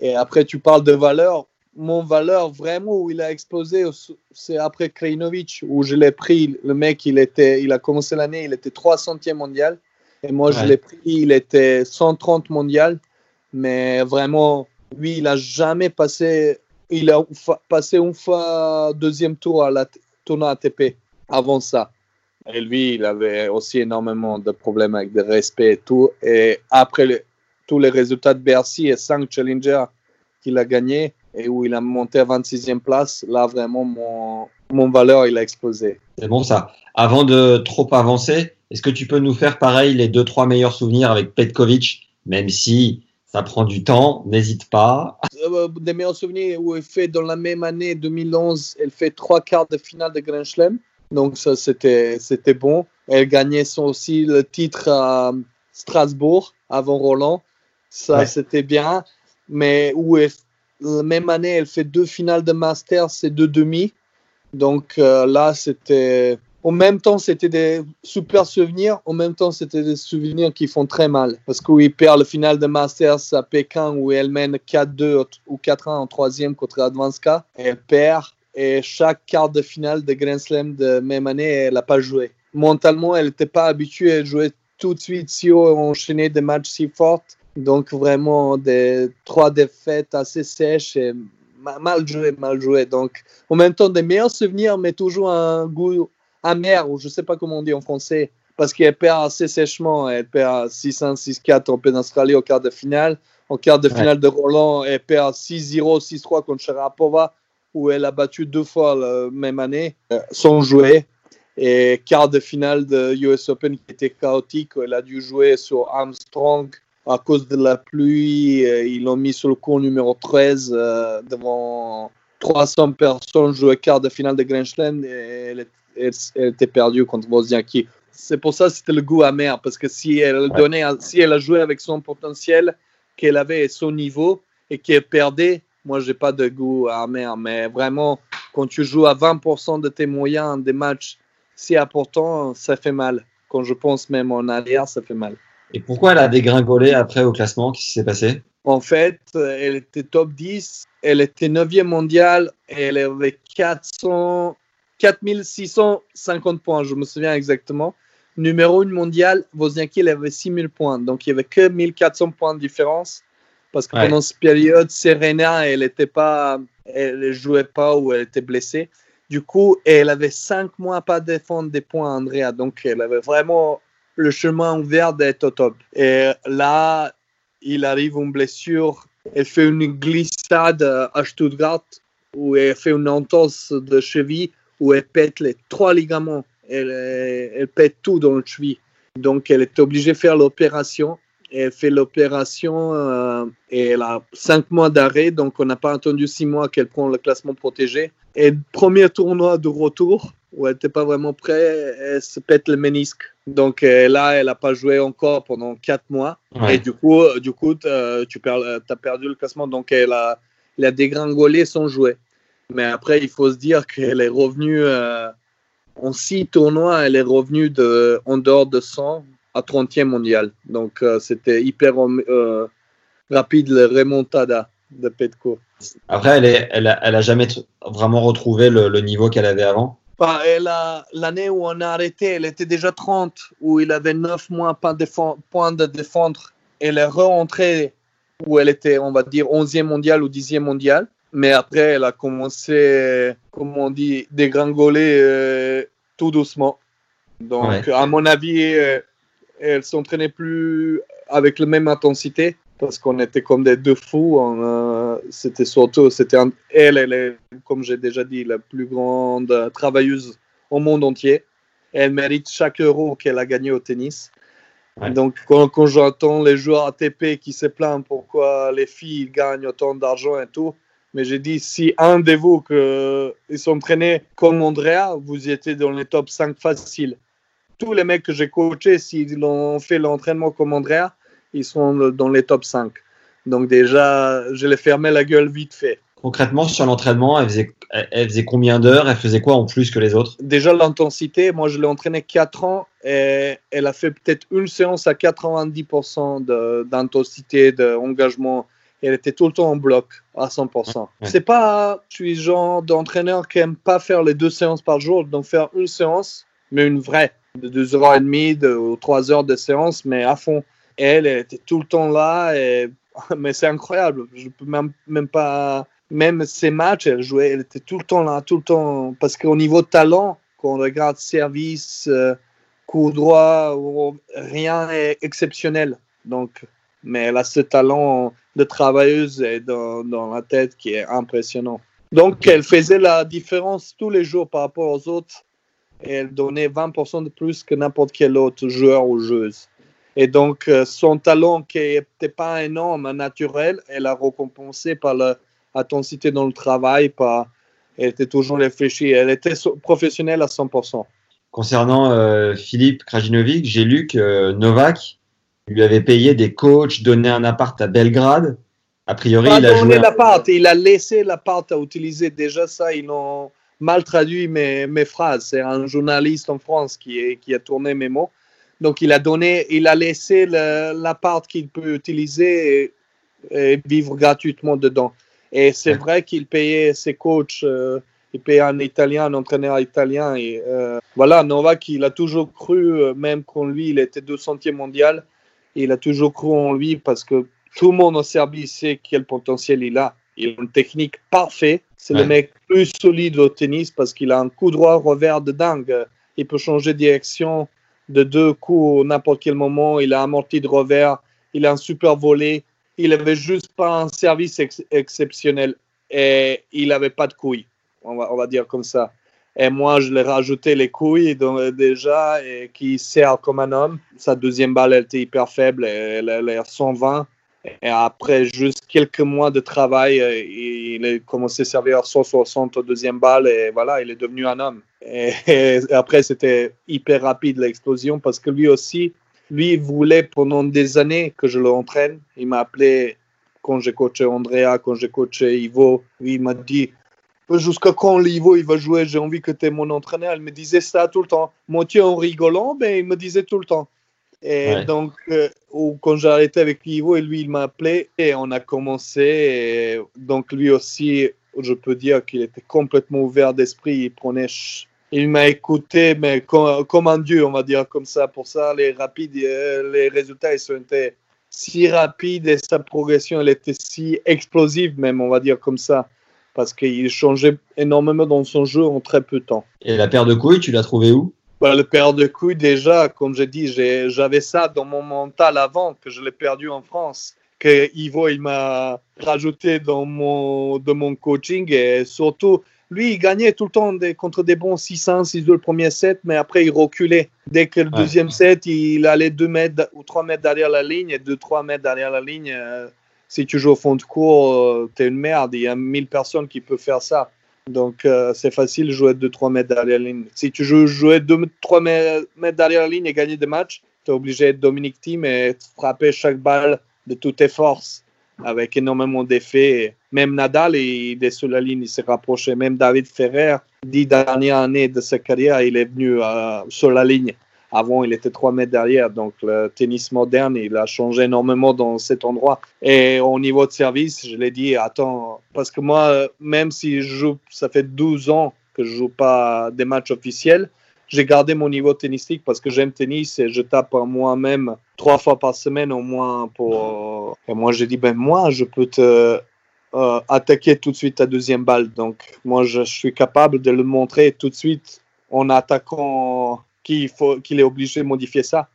Et après, tu parles de valeur. Mon valeur, vraiment, où il a explosé, c'est après Krajinovic, où je l'ai pris. Le mec, il, était, il a commencé l'année, il était 300e mondial. Et moi, je l'ai pris, il était 130 mondial. Mais vraiment, lui, il n'a jamais passé. Il a passé une fois deuxième tour à la, tournoi ATP avant ça. Et lui, il avait aussi énormément de problèmes avec le respect et tout. Et après tous les résultats de Bercy et 5 challengers qu'il a gagné et où il a monté à 26e place, là vraiment mon, mon valeur il a explosé. C'est bon ça. Avant de trop avancer, est-ce que tu peux nous faire pareil les deux trois meilleurs souvenirs avec Petkovic, même si ça prend du temps, n'hésite pas. Euh, des meilleurs souvenirs où elle fait dans la même année 2011, elle fait trois quarts de finale de Grand Chelem. Donc ça c'était c'était bon. Elle gagnait son, aussi le titre à Strasbourg avant Roland. Ça c'était bien. Mais où la même année, elle fait deux finales de Masters et deux demi. Donc euh, là c'était en même temps, c'était des super souvenirs. En même temps, c'était des souvenirs qui font très mal. Parce qu'il perd le final de Masters à Pékin où elle mène 4-2 ou 4-1 en troisième contre Advanska. Elle perd. Et chaque quart de finale de Grand Slam de même année, elle n'a pas joué. Mentalement, elle n'était pas habituée à jouer tout de suite si haut, enchaîner des matchs si forts. Donc vraiment, des trois défaites assez sèches et mal joué, mal joué. Donc en même temps, des meilleurs souvenirs, mais toujours un goût amère, ou je ne sais pas comment on dit en français, parce qu'elle perd assez sèchement. Elle perd 6-1, 6-4 en Australie au quart de finale. En quart de finale de Roland, elle perd 6-0, 6-3 contre Sharapova, où elle a battu deux fois la même année, euh, sans jouer. Et quart de finale de US Open qui était chaotique, elle a dû jouer sur Armstrong à cause de la pluie. Ils l'ont mis sur le cours numéro 13 euh, devant 300 personnes jouer quart de finale de Grand Slam. Et elle, elle, était perdue contre Wozniacki. C'est pour ça que c'était le goût amer, parce que si elle, donnait, si elle a joué avec son potentiel, qu'elle avait son niveau et qu'elle perdait, moi, j'ai pas de goût amer. Mais vraiment, quand tu joues à 20% de tes moyens des matchs si importants, ça fait mal. Quand je pense même en arrière, ça fait mal. Et pourquoi elle a dégringolé après au classement? Qu'est-ce qui s'est passé? En fait, elle était top 10, elle était 9e mondiale elle avait 400, 4650 points, je me souviens exactement. Numéro 1 mondial, Wozniacki il avait 6000 points. Donc il n'y avait que 1400 points de différence. Parce que pendant cette période, Serena, elle était pas, elle jouait pas ou elle était blessée. Du coup, elle avait 5 mois pas défendre des points, Andrea. Donc elle avait vraiment le chemin ouvert d'être au top. Et là, il arrive une blessure. Elle fait une glissade à Stuttgart où elle fait une entorse de cheville où elle pète les trois ligaments elle, elle pète tout dans le cheville. Donc, elle est obligée de faire l'opération. Elle fait l'opération euh, et elle a cinq mois d'arrêt. Donc, on n'a pas attendu six mois qu'elle prend le classement protégé. Et premier tournoi de retour, où elle n'était pas vraiment prête, elle se pète le ménisque. Donc euh, là, elle n'a pas joué encore pendant quatre mois. Ouais. Et du coup, euh, du coup euh, tu as perdu le classement. Donc elle a, elle a dégringolé son jouet. Mais après, il faut se dire qu'elle est revenue euh, en six tournois, elle est revenue de, en dehors de 100 à 30e mondial. Donc euh, c'était hyper euh, rapide le remontada de Petko. Après, elle, est, elle, a, elle a jamais vraiment retrouvé le, le niveau qu'elle avait avant? Bah, L'année où on a arrêté, elle était déjà 30, où il avait 9 mois pas défend- points de défendre. Elle est rentrée où elle était, on va dire, 11e mondial ou 10e mondial. Mais après, elle a commencé, comme on dit, dégringoler euh, tout doucement. Donc, Ouais. à mon avis, euh, elle s'entraînait plus avec la même intensité parce qu'on était comme des deux fous. Euh, c'était surtout, c'était elle, elle est, comme j'ai déjà dit, la plus grande travailleuse au monde entier. Elle mérite chaque euro qu'elle a gagné au tennis. Ouais. Donc, quand, quand j'entends les joueurs ATP qui se plaignent pourquoi les filles gagnent autant d'argent et tout, mais j'ai dit, si un de vous que, ils s'entraînaient comme Andrea, vous étiez dans les top 5 faciles. Tous les mecs que j'ai coachés, s'ils ont fait l'entraînement comme Andrea, ils sont dans les top 5. Donc déjà, je les fermé la gueule vite fait. Concrètement, sur l'entraînement, elle faisait, elle, elle faisait combien d'heures? Elle faisait quoi en plus que les autres? Déjà l'intensité, moi je l'ai entraîné 4 ans et elle a fait peut-être une séance à 90% de- d'intensité, d'engagement. Elle était tout le temps en bloc à 100%. Ouais. C'est pas, je suis genre d'entraîneur qui aime pas faire les deux séances par jour, donc faire une séance, mais une vraie, de 2h30 de, ou 3 heures de séance, mais à fond. Elle, elle était tout le temps là, et, [LAUGHS] mais c'est incroyable. Je peux même, même pas, même ses matchs, elle jouait, elle était tout le temps là, tout le temps. Parce qu'au niveau talent, quand on regarde service, euh, coup droit, rien n'est exceptionnel. Donc, mais elle a ce talent de travailleuse et dans, dans la tête qui est impressionnant. Donc, elle faisait la différence tous les jours par rapport aux autres et elle donnait 20% de plus que n'importe quel autre joueur ou joueuse. Et donc, euh, son talent qui n'était pas énorme, naturel, elle a récompensé par l'intensité dans le travail, par, elle était toujours réfléchie. Elle était professionnelle à 100%. Concernant euh, Philippe Krajinovic, j'ai lu que euh, Novak lui avait payé des coachs, donné un appart à Belgrade. A priori, Pas il a donné joué. l'appart, il a laissé l'appart à utiliser. Déjà, ça, ils ont mal traduit mes, mes phrases. C'est un journaliste en France qui, est, qui a tourné mes mots. Donc, il a donné, il a laissé l'appart qu'il peut utiliser et, et vivre gratuitement dedans. Et c'est vrai qu'il payait ses coachs, euh, il payait un Italien, un entraîneur italien. Et euh, voilà, Novak, il a toujours cru, euh, même quand lui, il était 200e mondial, il a toujours cru en lui parce que tout le monde en Serbie sait quel potentiel il a. Il a une technique parfaite. C'est Ouais. le mec plus solide au tennis parce qu'il a un coup droit revers de dingue. Il peut changer de direction de deux coups à n'importe quel moment. Il a amorti de revers. Il a un super volet. Il avait juste pas un service ex- exceptionnel et il avait pas de couilles. On va, on va dire comme ça. Et moi, je l'ai rajouté les couilles donc, déjà et qui sert comme un homme. Sa deuxième balle, elle était hyper faible. et Elle a l'air 120. Et après juste quelques mois de travail, euh, il a commencé à servir 160 au deuxième balle et voilà, il est devenu un homme. Et, [LAUGHS] après, c'était hyper rapide l'explosion parce que lui aussi, lui voulait pendant des années que je l'entraîne. Il m'a appelé quand j'ai coaché Andrea, quand j'ai coaché Ivo. Lui, il m'a dit Jusqu'à quand l'Ivo il va jouer? J'ai envie que tu es mon entraîneur. Il me disait ça tout le temps. Moitié en rigolant, mais il me disait tout le temps. Et Ouais. donc, euh, quand j'ai arrêté avec Ivo, et lui, il m'a appelé et on a commencé. Et donc, lui aussi, je peux dire qu'il était complètement ouvert d'esprit. Il prenait. Il m'a écouté, mais comme, comme un dieu, on va dire comme ça. Pour ça, les rapides, euh, les résultats, ils été si rapides et sa progression, elle était si explosive, même, on va dire comme ça. Parce qu'il changeait énormément dans son jeu en très peu de temps. Et la paire de couilles, tu l'as trouvé où? Bah, le paire de couilles, déjà, comme j'ai dit, j'avais ça dans mon mental avant que je l'ai perdu en France. Que Ivo, il m'a rajouté dans mon, de mon coaching et surtout, lui, il gagnait tout le temps des, contre des bons 6-1, 6-2 le premier set, mais après, il reculait. Dès que le Ouais. deuxième set, il allait 2 mètres ou 3 mètres derrière la ligne, et 2-3 mètres derrière la ligne. Si tu joues au fond de cours, euh, t'es une merde. Il y a 1000 personnes qui peuvent faire ça. Donc, euh, c'est facile de jouer 2-3 mètres derrière la ligne. Si tu joues jouer 2-3 mètres derrière la ligne et gagner des matchs, tu es obligé d'être Dominic Thiem et frapper chaque balle de toutes tes forces avec énormément d'effets. Même Nadal, il est sur la ligne, il s'est rapproché. Même David Ferrer, dix dernières années de sa carrière, il est venu euh, sur la ligne. Avant, il était 3 mètres derrière. Donc, le tennis moderne, il a changé énormément dans cet endroit. Et au niveau de service, je l'ai dit, attends, parce que moi, euh, même si je joue, ça fait 12 ans que je joue pas des matchs officiels, j'ai gardé mon niveau tennistique parce que j'aime tennis et je tape moi-même trois fois par semaine au moins pour. Et moi, j'ai dit, ben moi, je peux te euh, attaquer tout de suite ta deuxième balle. Donc, moi, je suis capable de le montrer tout de suite en attaquant qu'il faut qu'il est obligé de modifier ça.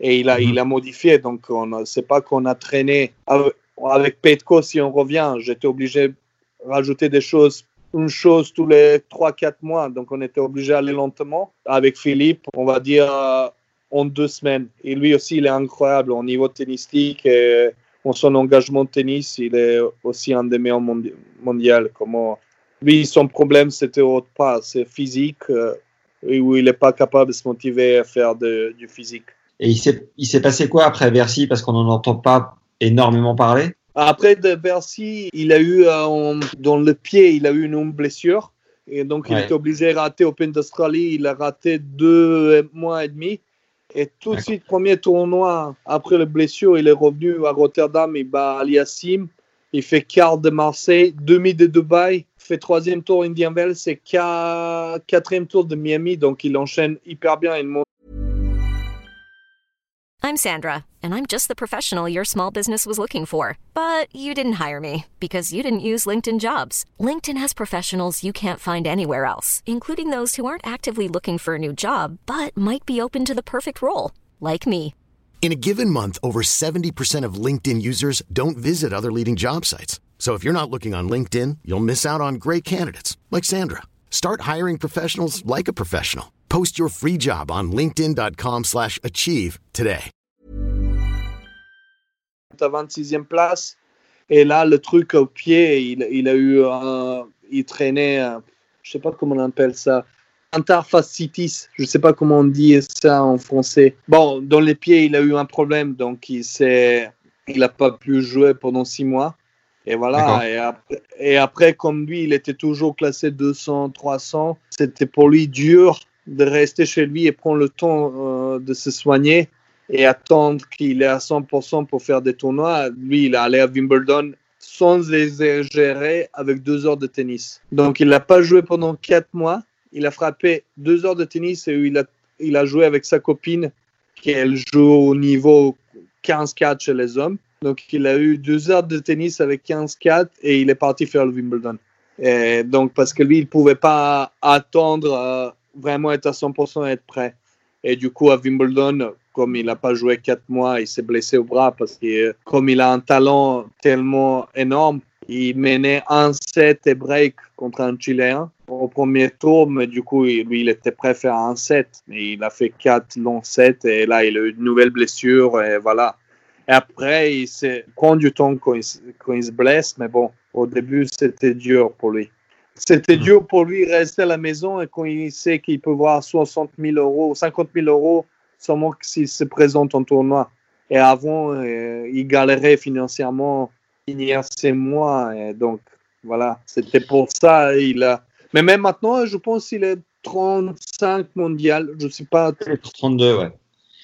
Et il a, Mhm. il a modifié. Donc, on c'est pas qu'on a traîné avec, avec Petko. Si on revient, j'étais obligé de rajouter des choses une chose tous les 3-4 mois. Donc, on était obligé d'aller lentement. Avec Philippe, on va dire euh, en deux semaines. Et lui aussi, il est incroyable au niveau tennistique et en son engagement de tennis. Il est aussi un des meilleurs mondi mondiaux. Comment... Lui, son problème, c'était autre part. C'est physique, euh, et où il n'est pas capable de se motiver à faire de- du physique. Et il s'est, il passé quoi après Bercy? Parce qu'on n'en entend pas énormément parler. Après de Bercy, il a eu dans le pied, il a eu une blessure. Et donc, il Ouais. était obligé de rater Open d'Australie. Il a raté deux mois et demi. Et tout de suite, premier tournoi, après la blessure, il est revenu à Rotterdam. Il bat Aliassim. Il fait quart de Marseille, demi de Dubaï. Fait troisième tour Indian Wells et quatrième tour de Miami. Donc, il enchaîne hyper bien. Il monte I'm Sandra, and I'm just the professional your small business was looking for. But you didn't hire me because you didn't use LinkedIn jobs. LinkedIn has professionals you can't find anywhere else, including those who aren't actively looking for a new job but might be open to the perfect role, like me. In a given month, over 70% of LinkedIn users don't visit other leading job sites. So if you're not looking on LinkedIn, you'll miss out on great candidates like Sandra. Start hiring professionals like a professional. Post your free job on linkedin.com/achieve today. à 26e place. Et là, le truc au pied, il, il a eu. Il traînait, je sais pas comment on appelle ça, interfacitis. Je sais pas comment on dit ça en français. Bon, dans les pieds, il a eu un problème, donc il s'est. Il n'a pas pu jouer pendant six mois. Et voilà. Et après, et après, comme lui, il était toujours classé 200, 300, c'était pour lui dur de rester chez lui et prendre le temps euh, de se soigner et attendre qu'il est à 100% pour faire des tournois. Lui, il est allé à Wimbledon sans exagérer avec deux heures de tennis. Donc, il n'a pas joué pendant quatre mois. Il a frappé deux heures de tennis et il a, il a joué avec sa copine qui elle joue au niveau 15-4 chez les hommes. Donc, il a eu deux heures de tennis avec 15-4 et il est parti faire le Wimbledon. Et donc, parce que lui, il ne pouvait pas attendre euh, vraiment être à 100% et être prêt. Et du coup, à Wimbledon, comme il n'a pas joué quatre mois, il s'est blessé au bras parce que euh, comme il a un talent tellement énorme, il menait un set et break contre un Chiléen au premier tour, mais du coup, lui, il était prêt à faire un set. Mais il a fait quatre longs sets et là, il a eu une nouvelle blessure et voilà. Et après, il prend du temps quand il, quand il se blesse, mais bon, au début, c'était dur pour lui. C'était Mhm. dur pour lui de rester à la maison et quand il sait qu'il peut voir 60 000 euros, 50 000 euros seulement s'il se présente en tournoi. Et avant, euh, il galérait financièrement finir ses mois. Et donc, voilà, c'était pour ça. Il a... Mais même maintenant, je pense qu'il est 35 mondial. Je ne sais pas. 32, ouais.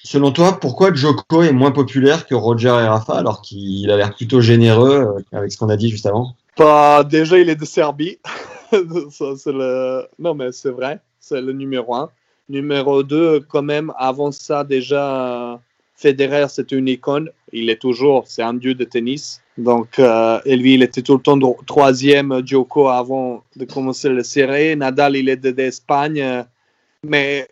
Selon toi, pourquoi Joko est moins populaire que Roger et Rafa alors qu'il a l'air plutôt généreux euh, avec ce qu'on a dit juste avant? Bah, déjà, il est de Serbie. [LAUGHS] C'est le... Non, mais c'est vrai. C'est le numéro un. Numéro deux, quand même, avant ça, déjà, Federer, c'était une icône. Il est toujours, c'est un dieu de tennis. Donc, euh, lui, il était tout le temps troisième Djoko avant de commencer le série. Nadal, il est de- d'Espagne. euh, mais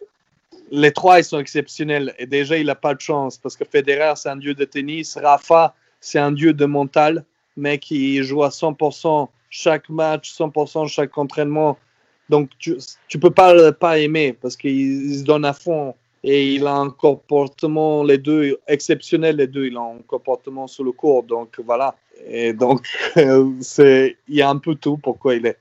les trois, ils sont exceptionnels. Et déjà, il n'a pas de chance parce que Federer, c'est un dieu de tennis. Rafa, c'est un dieu de mental. Mec, il joue à 100% chaque match, 100% chaque entraînement. Donc, tu, tu peux pas pas aimer parce qu'il se donne à fond et il a un comportement, les deux, exceptionnel, les deux. Il a un comportement sur le cours. Donc, voilà. Et donc, [LAUGHS] il y a un peu tout pourquoi il est.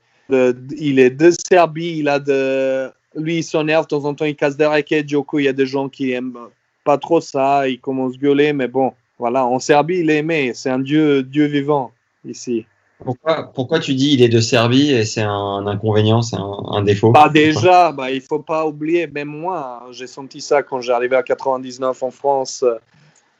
Il est de Serbie, il a de. Lui, il s'énerve, de temps en temps, il casse des raquettes. Joko, il y a des gens qui aiment pas trop ça, il commence à gueuler, mais bon, voilà. En Serbie, il est aimé. C'est un dieu, dieu vivant ici. Pourquoi, pourquoi tu dis il est de Serbie et c'est un inconvénient, c'est un, un, défaut? Bah Déjà, bah, il faut pas oublier, même moi, hein, j'ai senti ça quand j'ai arrivé à 99 en France.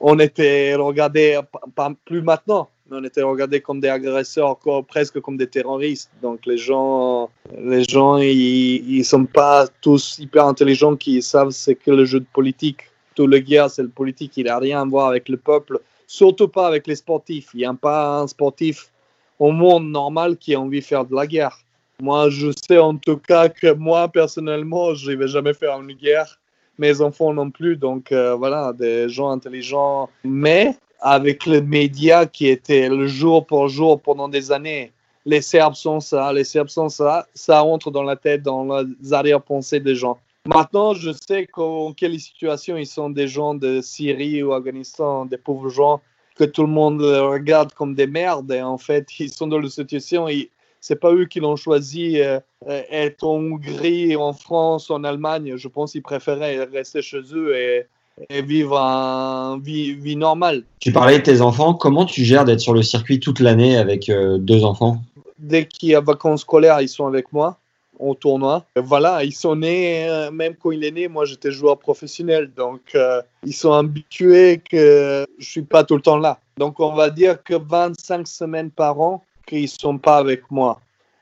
On était regardé, pas plus maintenant, on était regardé comme des agresseurs, presque comme des terroristes. Donc les gens, les gens, ils, ils sont pas tous hyper intelligents qui savent c'est que le jeu de politique. Tout le guerre, c'est le politique. Il a rien à voir avec le peuple, surtout pas avec les sportifs. Il n'y a pas un sportif au monde normal qui a envie de faire de la guerre. Moi, je sais en tout cas que moi, personnellement, je ne vais jamais faire une guerre. Mes enfants non plus. Donc, euh, voilà, des gens intelligents. Mais avec les médias qui étaient le jour pour jour pendant des années, les Serbes sont ça, les Serbes sont ça, ça entre dans la tête, dans les arrière-pensées des gens. Maintenant, je sais en quelle situation ils sont des gens de Syrie ou Afghanistan, des pauvres gens que tout le monde regarde comme des merdes. Et en fait, ils sont dans la situation. Et c'est pas eux qui l'ont choisi euh, être en Hongrie, en France, en Allemagne. Je pense qu'ils préféraient rester chez eux et, et vivre une vie, vie, normale. Tu parlais de tes enfants. Comment tu gères d'être sur le circuit toute l'année avec euh, deux enfants? Dès qu'il y a vacances scolaires, ils sont avec moi au tournoi. Voilà, ils sont nés, euh, même quand il est né, moi j'étais joueur professionnel, donc euh, ils sont habitués que je suis pas tout le temps là. Donc on va dire que 25 semaines par an qu'ils sont pas avec moi.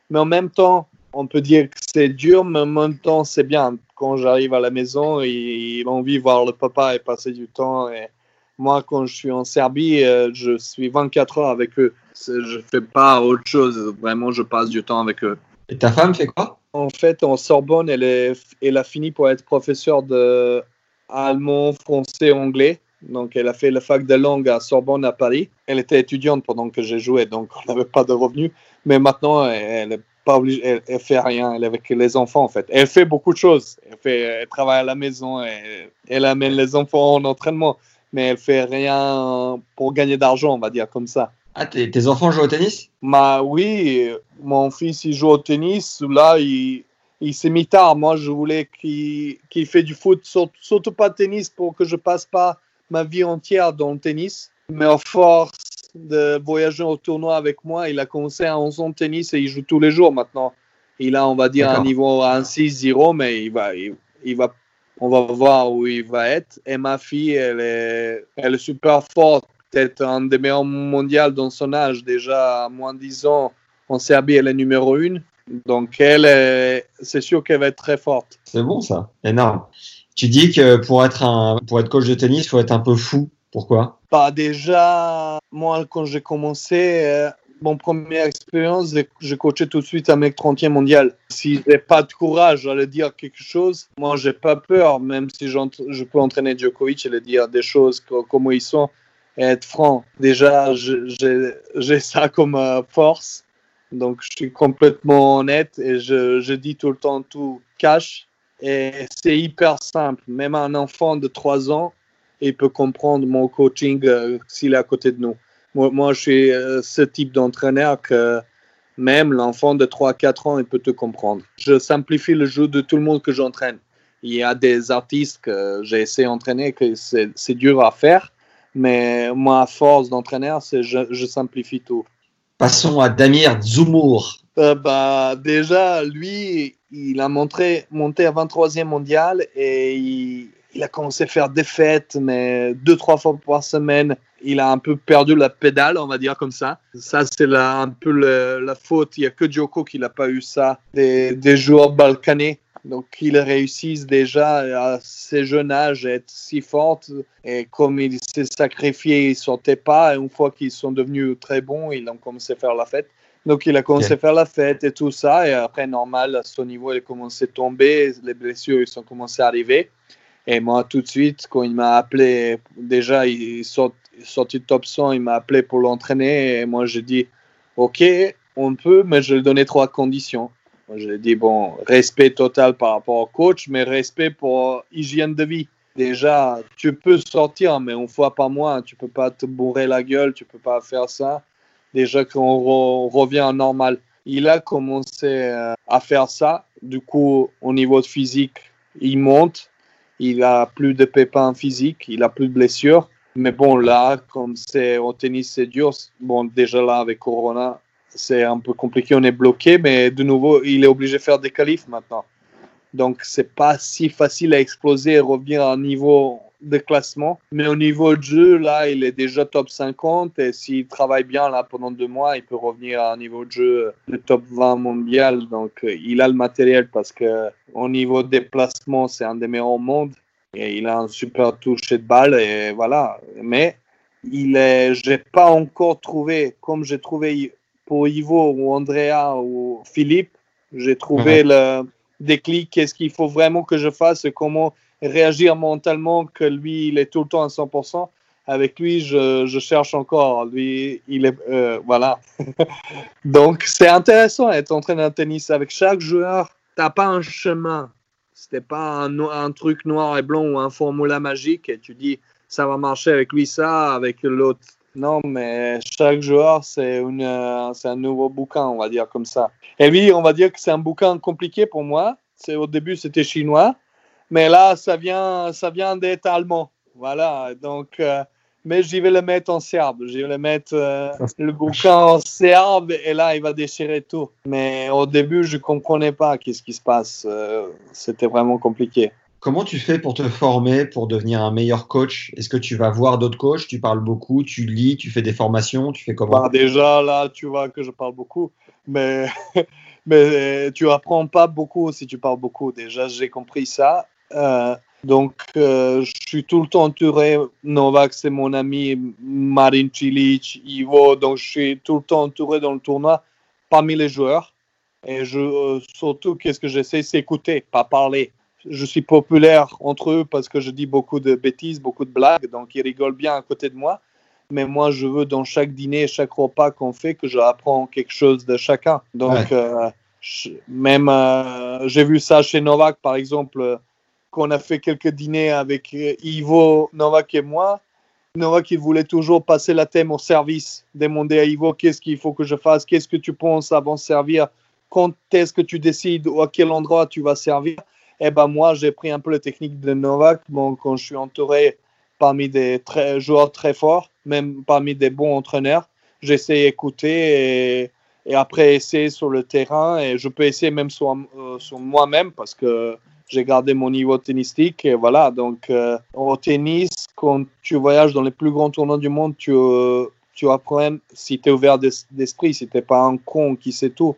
Mais en même temps, on peut dire que c'est dur, mais en même temps c'est bien. Quand j'arrive à la maison, ils, ont envie de voir le papa et passer du temps. Et moi, quand je suis en Serbie, euh, je suis 24 heures avec eux. Je fais pas autre chose. Vraiment, je passe du temps avec eux. Et ta femme fait quoi? En fait, en Sorbonne, elle, est, elle a fini pour être professeure de allemand, français, anglais. Donc, elle a fait la fac de langue à Sorbonne à Paris. Elle était étudiante pendant que j'ai joué, donc on n'avait pas de revenus. Mais maintenant, elle n'est pas obligée, elle, fait rien. Elle est avec les enfants, en fait. Elle fait beaucoup de choses. Elle, fait, elle travaille à la maison, elle, elle amène les enfants en entraînement, mais elle fait rien pour gagner d'argent, on va dire comme ça. Ah, tes, enfants jouent au tennis? Bah, Oui, mon fils il joue au tennis. Là, il, il s'est mis tard. Moi, je voulais qu'il qu fait du foot, surtout pas de tennis pour que je passe pas ma vie entière dans le tennis. Mais à force de voyager au tournoi avec moi, il a commencé à 11 ans de tennis et il joue tous les jours maintenant. Il a, on va dire, un niveau 1-6-0, mais il va, il, il, va, on va voir où il va être. Et ma fille, elle est, elle est super forte peut-être un des meilleurs mondiaux dans son âge, déjà à moins de 10 ans. En Serbie, elle est numéro une. Donc, elle, c'est sûr qu'elle va être très forte. C'est bon, ça. Énorme. Tu dis que pour être, un, pour être coach de tennis, il faut être un peu fou. Pourquoi? Bah Déjà, moi, quand j'ai commencé, euh, mon première expérience, j'ai coaché tout de suite un mec 30e mondial. Si j'ai pas de courage à lui dire quelque chose, moi, j'ai pas peur, même si je peux entraîner Djokovic et lui dire des choses comme ils sont être franc. Déjà, j'ai ça comme euh, force. Donc, je suis complètement honnête et je, je dis tout le temps tout cash. Et c'est hyper simple. Même un enfant de 3 ans, il peut comprendre mon coaching euh, s'il est à côté de nous. Moi, moi je suis euh, ce type d'entraîneur que même l'enfant de 3-4 ans, il peut te comprendre. Je simplifie le jeu de tout le monde que j'entraîne. Il y a des artistes que j'ai essayé d'entraîner que c'est dur à faire mais moi, à force d'entraîneur, je, je simplifie tout. Passons à Damir Zoumour. Euh, bah, déjà, lui, il a montré, monté à 23e mondial et il, il, a commencé à faire des fêtes, mais deux, trois fois par semaine. Il a un peu perdu la pédale, on va dire comme ça. Ça, c'est un peu la faute. Il n'y a que Djoko qui n'a pas eu ça. Des, des joueurs balkanais donc, qu'ils réussissent déjà à ces jeunes âge à être si fortes. Et comme il s'est sacrifié, il ne sortait pas. Et une fois qu'ils sont devenus très bons, ils ont commencé à faire la fête. Donc, il a commencé à faire la fête et tout ça. Et après, normal, à son niveau, il a commencé à tomber. Les blessures, ils sont commencé à arriver. Et moi, tout de suite, quand il m'a appelé, déjà, il sort, sorti top 100, il m'a appelé pour l'entraîner. Et moi, j'ai dit, OK, on peut, mais je lui donner trois conditions. J'ai dit, bon, respect total par rapport au coach, mais respect pour hygiène de vie. Déjà, tu peux sortir, mais une fois par mois, tu peux pas te bourrer la gueule, tu peux pas faire ça. Déjà qu'on revient en normal. Il a commencé euh, à faire ça. Du coup, au niveau physique, il monte. Il a plus de pépins physiques, il a plus de blessures. Mais bon, là, comme c'est au tennis, c'est dur. Bon, déjà là, avec Corona, c'est un peu compliqué, on est bloqué, mais de nouveau, il est obligé de faire des qualifs maintenant. Donc, c'est pas si facile à exploser et revenir à un niveau de classement. Mais au niveau de jeu, là, il est déjà top 50 et s'il travaille bien là pendant deux mois, il peut revenir à un niveau de jeu de top 20 mondial. Donc, euh, il a le matériel parce que au niveau des placements, c'est un des meilleurs au monde et il a un super toucher de balle et voilà. Mais il est, j'ai pas encore trouvé comme j'ai trouvé pour Ivo ou Andrea ou Philippe, j'ai trouvé mhm. le déclic, qu'est-ce qu'il faut vraiment que je fasse, comment réagir mentalement, que lui, il est tout le temps à 100%. Avec lui, je, je cherche encore. Lui, il est. Euh, voilà. [LAUGHS] Donc, c'est intéressant d'être entraîneur de tennis. Avec chaque joueur, tu pas un chemin. C'était pas un, un, truc noir et blanc ou un formula magique et tu dis ça va marcher avec lui, ça, avec l'autre. Non, mais chaque joueur, c'est un nouveau bouquin, on va dire comme ça. Et lui, on va dire que c'est un bouquin compliqué pour moi. Au début, c'était chinois, mais là, ça vient, ça vient d'être allemand. Voilà, donc, euh, mais j'y vais le mettre en serbe. Je vais le mettre euh, le bouquin en serbe et là, il va déchirer tout. Mais au début, je ne comprenais pas qu'est-ce qui se passe. Euh, c'était vraiment compliqué. Comment tu fais pour te former, pour devenir un meilleur coach? Est-ce que tu vas voir d'autres coachs? Tu parles beaucoup, tu lis, tu fais des formations, tu fais comment? Bah, Déjà, là, tu vois que je parle beaucoup, mais, [LAUGHS] mais tu apprends pas beaucoup si tu parles beaucoup. Déjà, j'ai compris ça. Euh, donc, euh, je suis tout le temps entouré. Novak, c'est mon ami, Marin Cilic, Ivo. Donc, je suis tout le temps entouré dans le tournoi parmi les joueurs. Et je, euh, surtout, qu'est-ce que j'essaie, c'est écouter, pas parler je suis populaire entre eux parce que je dis beaucoup de bêtises, beaucoup de blagues, donc ils rigolent bien à côté de moi. Mais moi, je veux dans chaque dîner, chaque repas qu'on fait, que j'apprends quelque chose de chacun. Donc, euh, même, euh, j'ai vu ça chez Novak, par exemple, qu'on a fait quelques dîners avec euh, Ivo, Novak et moi. Novak, il voulait toujours passer la thème au service, demander à Ivo qu'est-ce qu'il faut que je fasse, qu'est-ce que tu penses avant de servir, quand est-ce que tu décides ou à quel endroit tu vas servir eh ben moi, j'ai pris un peu la technique de Novak. Bon, quand je suis entouré parmi des très, joueurs très forts, même parmi des bons entraîneurs, j'essaie d'écouter et, et, après essayer sur le terrain. Et je peux essayer même sur, euh, sur moi-même parce que j'ai gardé mon niveau tennistique. Et voilà, donc euh, au tennis, quand tu voyages dans les plus grands tournois du monde, tu, euh, tu apprends si tu es ouvert d'esprit, si tu pas un con qui sait tout.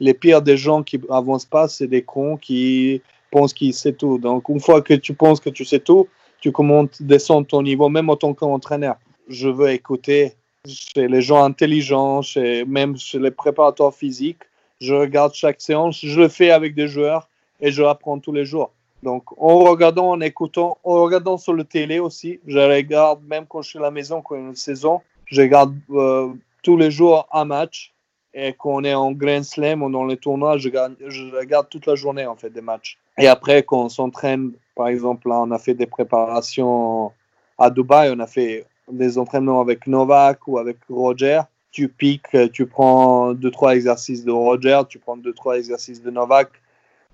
Les pires des gens qui avancent pas, c'est des cons qui pense qu'il sait tout. Donc, une fois que tu penses que tu sais tout, tu commences à descendre ton niveau, même en tant qu'entraîneur. Je veux écouter chez les gens intelligents, chez, même chez les préparateurs physiques. Je regarde chaque séance, je le fais avec des joueurs et je apprends tous les jours. Donc, en regardant, en écoutant, en regardant sur le télé aussi, je regarde même quand je suis à la maison, quand il y a une saison, je regarde euh, tous les jours un match. Et quand on est en Grand Slam ou dans les tournois, je, je regarde toute la journée en fait des matchs. Et après, quand on s'entraîne, par exemple, là, on a fait des préparations à Dubaï, on a fait des entraînements avec Novak ou avec Roger. Tu piques, tu prends deux, trois exercices de Roger, tu prends deux, trois exercices de Novak.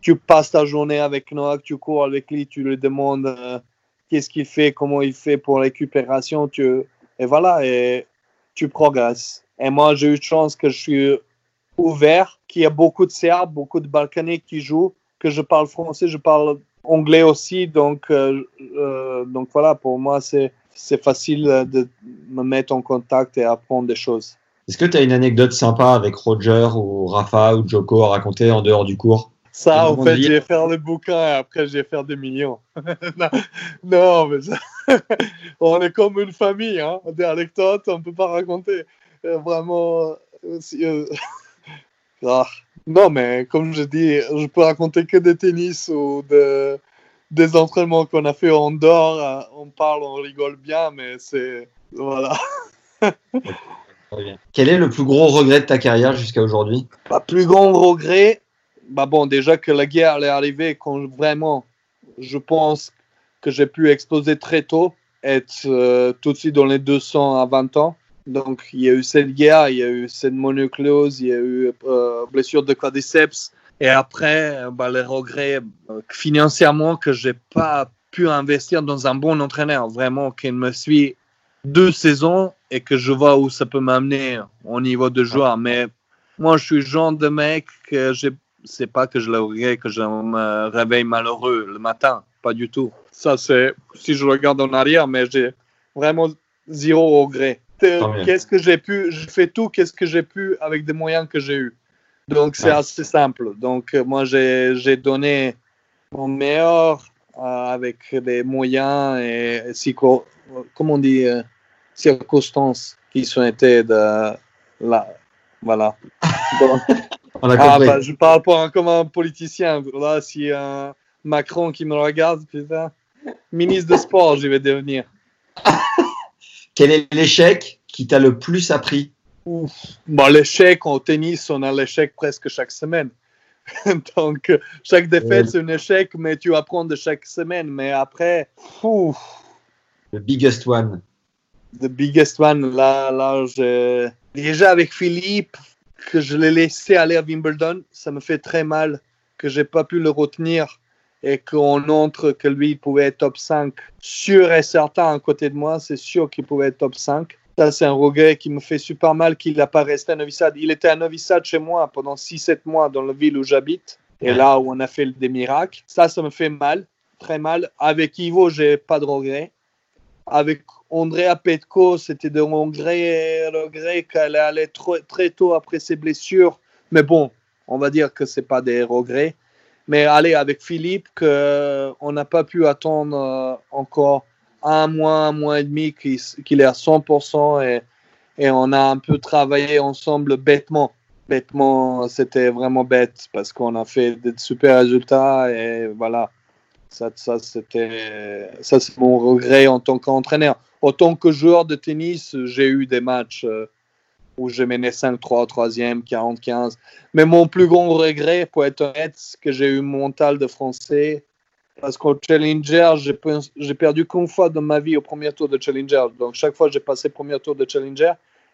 Tu passes ta journée avec Novak, tu cours avec lui, tu lui demandes euh, qu'est-ce qu'il fait, comment il fait pour récupération. Tu... Et voilà, et tu progresses. Et moi, j'ai eu de chance que je suis ouvert, qu'il y a beaucoup de Serbes, beaucoup de Balkaniques qui jouent que je parle français, je parle anglais aussi. Donc, euh, euh, donc voilà, pour moi, c'est, c'est facile de me mettre en contact et apprendre des choses. Est-ce que tu as une anecdote sympa avec Roger ou Rafa ou Joko à raconter en dehors du cours? Ça, en fait, j'ai fait le bouquin et après, j'ai fait des millions. [LAUGHS] non, mais ça... [LAUGHS] on est comme une famille. Hein. Des anecdotes, on ne peut pas raconter. Euh, vraiment. [LAUGHS] Ah. Non, mais comme je dis, je peux raconter que des tennis ou de, des entraînements qu'on a fait en dehors. Euh, on parle, on rigole bien, mais c'est. Voilà. Quel est le plus gros regret de ta carrière jusqu'à aujourd'hui? Le plus grand regret, bah bon, déjà que la guerre est arrivée quand vraiment, je pense que j'ai pu exploser très tôt, être euh, tout de suite dans les 200 à 20 ans. Donc, il y a eu cette guerre, il y a eu cette mononucléose, il y a eu euh, blessure de quadriceps. Et après, bah, les regrets euh, financièrement que j'ai pas pu investir dans un bon entraîneur, vraiment, qui me suit deux saisons et que je vois où ça peut m'amener au niveau de joueur. Mais moi, je suis le genre de mec que je sais pas que je regrette, que je me réveille malheureux le matin. Pas du tout. Ça, c'est si je regarde en arrière, mais j'ai vraiment zéro regret. Qu'est-ce que j'ai pu, je fais tout, qu'est-ce que j'ai pu avec des moyens que j'ai eu. Donc, c'est assez simple. Donc, moi, j'ai donné mon meilleur euh, avec les moyens et, psycho, comment on dit, euh, circonstances qui sont été de là. Voilà. [LAUGHS] On a ah, bah, je parle pas comme un politicien. Là, si un Macron qui me regarde, putain, ministre de sport, je vais devenir. [LAUGHS] Quel est l'échec qui t'a le plus appris? Bon, l'échec au tennis, on a l'échec presque chaque semaine. [LAUGHS] Donc, chaque défaite, c'est un échec, mais tu apprends de chaque semaine. Mais après, fou. The biggest one. The biggest one, là, là, déjà avec Philippe, que je l'ai laissé aller à Wimbledon, ça me fait très mal que j'ai pas pu le retenir et qu'on montre que lui pouvait être top 5 sûr et certain à côté de moi, c'est sûr qu'il pouvait être top 5. Ça, c'est un regret qui me fait super mal qu'il n'a pas resté à Novissade. Il était à Novissade chez moi pendant 6-7 mois dans la ville où j'habite. Et là où on a fait des miracles. Ça, ça me fait mal, très mal. Avec Ivo, j'ai pas de regret. Avec Andrea Petko, c'était de regret, regret qu'elle allait très tôt après ses blessures. Mais bon, on va dire que c'est pas des regrets. Mais allez, avec Philippe, que on n'a pas pu attendre euh, encore un mois, un mois et demi qu'il est à 100% et, et on a un peu travaillé ensemble bêtement. Bêtement, c'était vraiment bête parce qu'on a fait des super résultats et voilà. Ça, ça c'était, ça c'est mon regret en tant qu'entraîneur. En tant que joueur de tennis, j'ai eu des matchs euh, où je menais 5-3 3e, 40-15. Mais mon plus grand regret, pour être honnête, c'est que j'ai eu mental de français parce qu'au Challenger, j'ai perdu qu'une fois dans ma vie au premier tour de Challenger. Donc, chaque fois, j'ai passé premier tour de Challenger.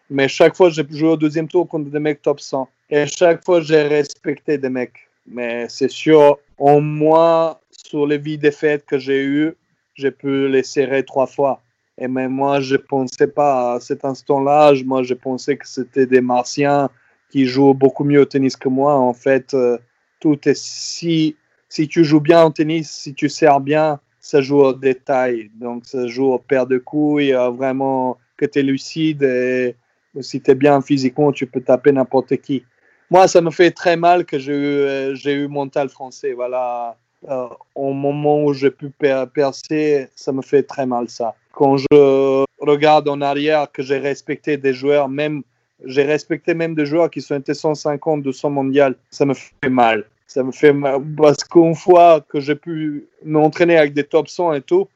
Mais chaque fois, j'ai joué au deuxième tour contre des mecs top 100. Et chaque fois, j'ai respecté des mecs. Mais c'est sûr, au moins, sur les vies défaites que j'ai eues, j'ai pu les serrer trois fois. Et même moi, je ne pensais pas à cet instant-là. Moi, je pensais que c'était des Martiens qui jouent beaucoup mieux au tennis que moi. En fait, euh, tout est si si tu joues bien au tennis, si tu sers bien, ça joue au détail. Donc, ça joue au paire de y a vraiment que tu es lucide et si tu es bien physiquement, tu peux taper n'importe qui. Moi, ça me fait très mal que j'ai eu, j'ai eu mental français. Voilà. Euh, au moment où j'ai pu percer, ça me fait très mal ça. Quand je regarde en arrière que j'ai respecté des joueurs, même j'ai respecté même des joueurs qui sont été 150, 200 mondial, ça me fait mal ça me fait mal parce qu'une fois que j'ai pu m'entraîner avec des top 100 et tout,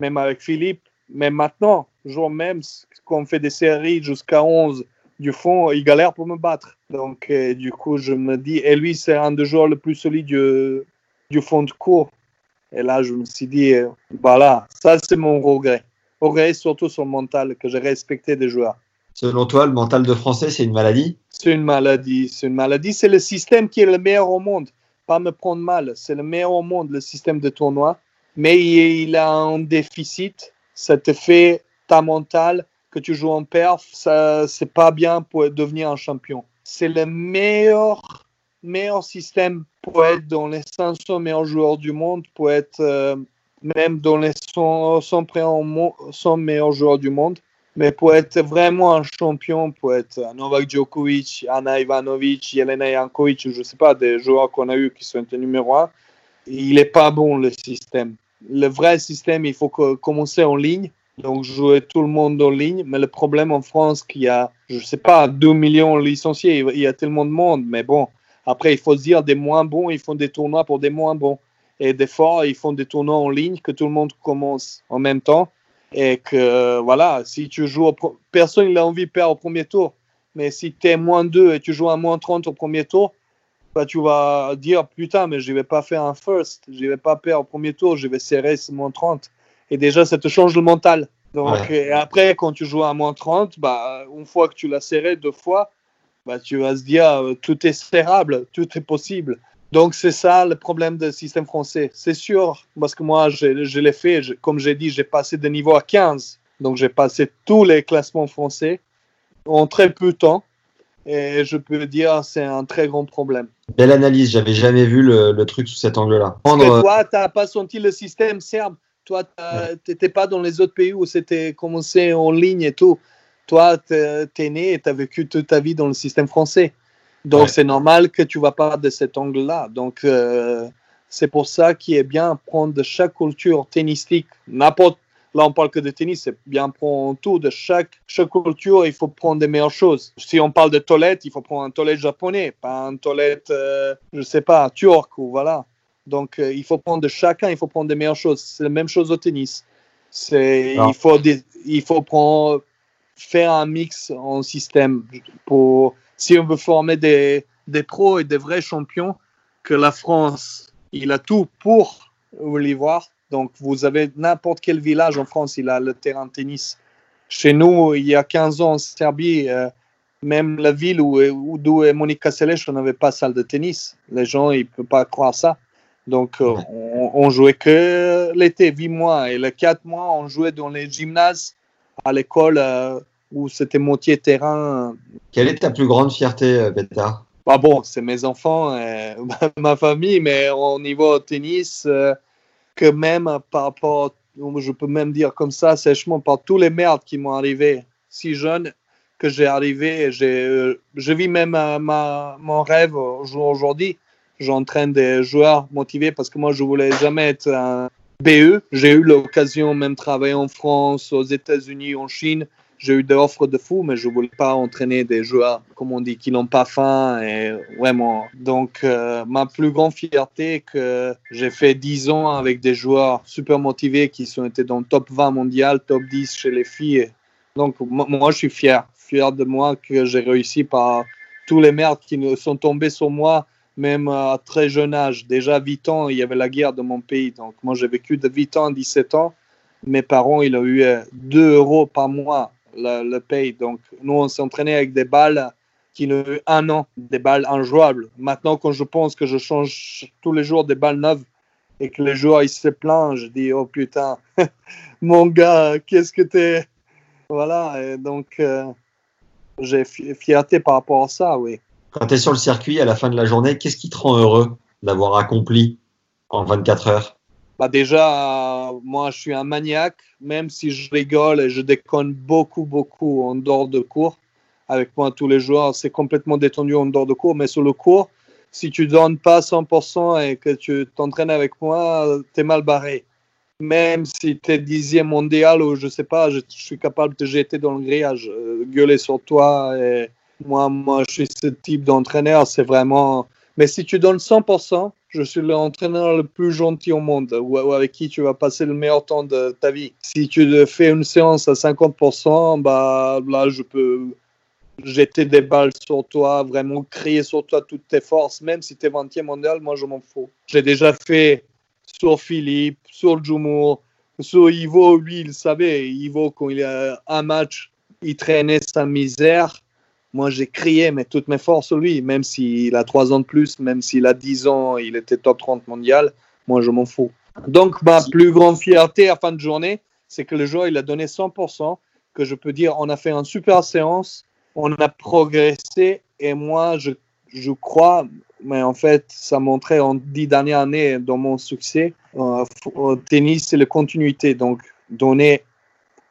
même avec Philippe, mais maintenant, jour même, quand on fait des séries jusqu'à 11 du fond, il galère pour me battre. Donc, euh, du coup, je me dis, et lui, c'est un des joueurs les plus solides du, du, fond de cours. Et là, je me suis dit, euh, voilà, ça, c'est mon regret. Regret surtout sur le mental, que j'ai respecté des joueurs. Selon toi, le mental de français, c'est une maladie? C'est une maladie. C'est une maladie. C'est le système qui est le meilleur au monde. Pas me prendre mal. C'est le meilleur au monde, le système de tournoi. Mais il a un déficit. Ça te fait ta mentale que tu joues en perf. Ça, c'est pas bien pour devenir un champion. C'est le meilleur, meilleur système pour être dans les 500 meilleurs joueurs du monde, pour être euh, même dans les 100, 100 meilleurs joueurs du monde. Mais pour être vraiment un champion, pour être Novak Djokovic, Anna Ivanovic, Jelena Jankovic, je ne sais pas, des joueurs qu'on a eu qui sont numéro un, il n'est pas bon le système. Le vrai système, il faut commencer en ligne, donc jouer tout le monde en ligne. Mais le problème en France, qu'il y a, je ne sais pas, 2 millions de licenciés, il y a tellement de monde, mais bon, après, il faut se dire des moins bons, ils font des tournois pour des moins bons. Et des fois, ils font des tournois en ligne que tout le monde commence en même temps et que voilà, si tu joues, personne n'a envie de perdre au premier tour. Mais si tu es moins 2 et tu joues à moins 30 au premier tour, bah, tu vas dire putain, mais je vais pas faire un first, je vais pas perdre au premier tour, je vais serrer ce moins 30. Et déjà, ça te change le mental. Donc, et après, quand tu joues à moins 30, bah, une fois que tu l'as serré deux fois, bah, tu vas se dire tout est serrable, tout est possible. Donc, c'est ça le problème du système français. C'est sûr, parce que moi, je, je l'ai fait, je- comme j'ai dit, j'ai passé de niveau à 15. Donc, j'ai passé tous les classements français en très peu de temps. Et je peux dire c'est un très grand problème. Belle analyse, j'avais jamais vu le, le truc sous cet angle-là. Prendre, euh, toi, tu n'as pas senti le système serbe. Toi, tu n'étais pas dans les autres pays où c'était commencé en ligne et tout. Toi, tu es né et tu as vécu toute ta vie dans le système français. Donc, Ouais. c'est normal que tu ne vas pas de cet angle-là. Donc, euh, c'est pour ça qu'il est bien prendre de chaque culture tennistique, n'importe. Là, on parle que de tennis, c'est bien prendre tout de chaque, chaque culture. Il faut prendre des meilleures choses. Si on parle de toilette, il faut prendre un toilette japonais, pas un toilette, euh, je sais pas, turc ou voilà. Donc, euh, il faut prendre de chacun, il faut prendre des meilleures choses. C'est la même chose au tennis. C'est, il faut, des- il faut prendre, faire un mix en système pour, si on veut former des, des pros et des vrais champions, que la France, il a tout pour les voir. Donc, vous avez n'importe quel village en France, il a le terrain de tennis. Chez nous, il y a 15 ans en Serbie, euh, même la ville où, où d'où est Monica Seles, on n'avait pas salle de tennis. Les gens, ils ne peuvent pas croire ça. Donc, euh, on, on jouait que l'été, 8 mois. Et les 4 mois, on jouait dans les gymnases à l'école euh, où c'était moitié terrain. Quelle est ta plus grande fierté, euh, Beta? Bah bon, c'est mes enfants, [LAUGHS] et ma famille, mais au niveau tennis, euh, que même par rapport, je peux même dire comme ça, sèchement, par tous les merdes qui m'ont arrivé si jeune que j'ai arrivé, j'ai, euh, je vis même euh, ma, mon rêve au jour aujourd'hui. J'entraîne des joueurs motivés parce que moi, je voulais jamais être un BE. J'ai eu l'occasion même de travailler en France, aux États-Unis, en Chine. J'ai eu des offres de fou, mais je voulais pas entraîner des joueurs, comme on dit, qui n'ont pas faim. Et vraiment. Donc, euh, ma plus grande fierté, que j'ai fait 10 ans avec des joueurs super motivés qui sont été dans le top 20 mondial, top 10 chez les filles. Donc, mo- moi, je suis fier. Fier de moi que j'ai réussi par tous les merdes qui sont tombés sur moi, même à très jeune âge. Déjà, 8 ans, il y avait la guerre dans mon pays. Donc, moi, j'ai vécu de 8 ans à 17 ans. Mes parents, ils ont eu euh, 2 euros par mois le, le paye. Donc, nous, on s'entraînait avec des balles qui n'ont eu un an, des balles injouables. Maintenant, quand je pense que je change tous les jours des balles neuves et que les joueurs, ils se plaignent, je dis, oh putain, [LAUGHS] mon gars, qu'est-ce que t'es? Voilà, et donc, euh, j'ai fi- fierté par rapport à ça, oui. Quand tu es sur le circuit à la fin de la journée, qu'est-ce qui te rend heureux d'avoir accompli en 24 heures? Bah déjà, moi, je suis un maniaque, même si je rigole et je déconne beaucoup, beaucoup en dehors de cours. Avec moi, tous les jours, c'est complètement détendu en dehors de cours, mais sur le cours, si tu donnes pas 100% et que tu t'entraînes avec moi, tu es mal barré. Même si tu es dixième mondial ou je sais pas, je, suis capable de te jeter dans le grillage, euh, gueuler sur toi. Et moi, moi, je suis ce type d'entraîneur, c'est vraiment. Mais si tu donnes 100%, je suis l'entraîneur le plus gentil au monde, ou, avec qui tu vas passer le meilleur temps de ta vie. Si tu fais une séance à 50%, bah là, je peux jeter des balles sur toi, vraiment crier sur toi toutes tes forces, même si tu es 20e mondial, moi je m'en fous. J'ai déjà fait sur Philippe, sur Jumour, sur Ivo, lui il savait, Ivo quand il a un match, il traînait sa misère. Moi j'ai crié, mais toutes mes forces sur lui, même s'il a 3 ans de plus, même s'il a 10 ans, il était top 30 mondial, moi je m'en fous. Donc ma plus grande fierté à fin de journée, c'est que le joueur il a donné 100%, que je peux dire on a fait une super séance, on a progressé et moi, je, je crois, mais en fait, ça montrait en dix dernières années dans mon succès, euh, au tennis, c'est la continuité. Donc, donner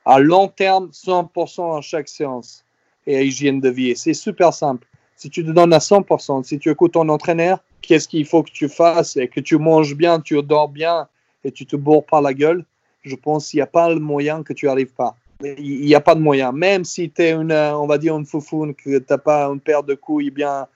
à long terme 100% à chaque séance et à hygiène de vie. Et c'est super simple. Si tu te donnes à 100%, si tu écoutes ton entraîneur, qu'est-ce qu'il faut que tu fasses et que tu manges bien, tu dors bien et tu te bourres pas la gueule, je pense qu'il n'y a pas le moyen que tu arrives pas il n'y a pas de moyen. Même si tu es une, on va dire, une foufoune, que tu n'as pas une paire de couilles bien,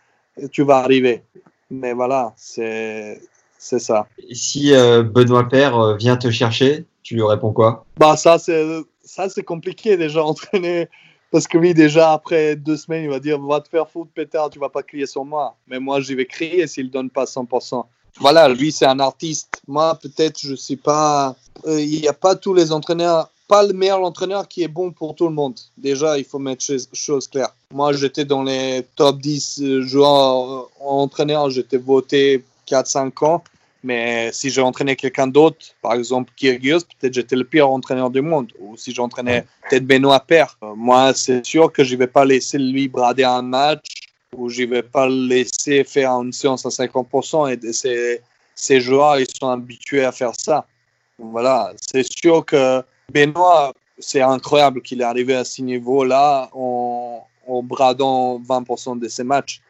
tu vas arriver. Mais voilà, c'est c'est ça. Et Si euh, Benoît Père euh, vient te chercher, tu lui réponds quoi? Bah, ça, c'est ça c'est compliqué déjà, [LAUGHS] entraîner Parce que lui, déjà, après deux semaines, il va dire Va te faire foutre, pétard, tu vas pas crier sur moi. Mais moi, j'y vais crier s'il donne pas 100%. Voilà, lui, c'est un artiste. Moi, peut-être, je sais pas. euh, Il n'y a pas tous les entraîneurs. Pas le meilleur entraîneur qui est bon pour tout le monde. Déjà, il faut mettre chose, chose claire. Moi, j'étais dans les top 10 euh, joueurs euh, entraîneurs. J'étais voté 4-5 ans. Mais si j'ai entraîné quelqu'un d'autre, par exemple Kyrgios, peut-être j'étais le pire entraîneur du monde. Ou si j'entraînais peut-être Benoît Père. Euh, moi, c'est sûr que je ne vais pas laisser lui brader un match ou je ne vais pas le laisser faire une séance à 50%. Et ces, ces joueurs, ils sont habitués à faire ça. Voilà, c'est sûr que Benoît, c'est incroyable qu'il est arrivé à ce niveau-là en, en bradant 20% de ses matchs.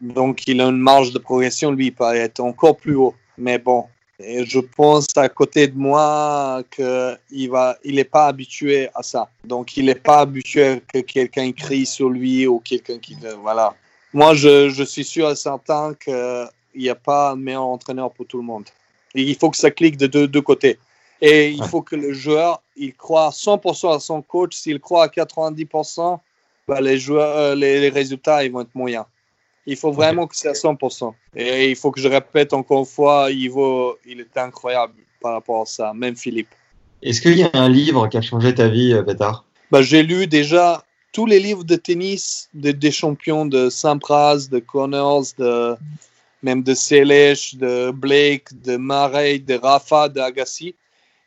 Donc, il a une marge de progression, lui, il peut être encore plus haut. Mais bon, et je pense à côté de moi qu'il va, il n'est pas habitué à ça. Donc, il n'est pas habitué que quelqu'un crie sur lui ou quelqu'un qui. Voilà. Moi, je, je suis sûr et certain qu'il n'y a pas un meilleur entraîneur pour tout le monde. Il faut que ça clique de deux, côtés. Et il faut que le joueur, il croit 100% à son coach. S'il croit à 90%, bah, les, joueurs, euh, les résultats ils vont être moyens. Il faut vraiment que c'est à 100%. Et il faut que je répète encore une fois, Ivo, il est incroyable par rapport à ça, même Philippe. Est-ce qu'il y a un livre qui a changé ta vie, euh, Pétard Bah, J'ai lu déjà tous les livres de tennis de- des champions de Sampras, de Connors, de, même de Selesh, de Blake, de Murray, de Rafa, de Agassi.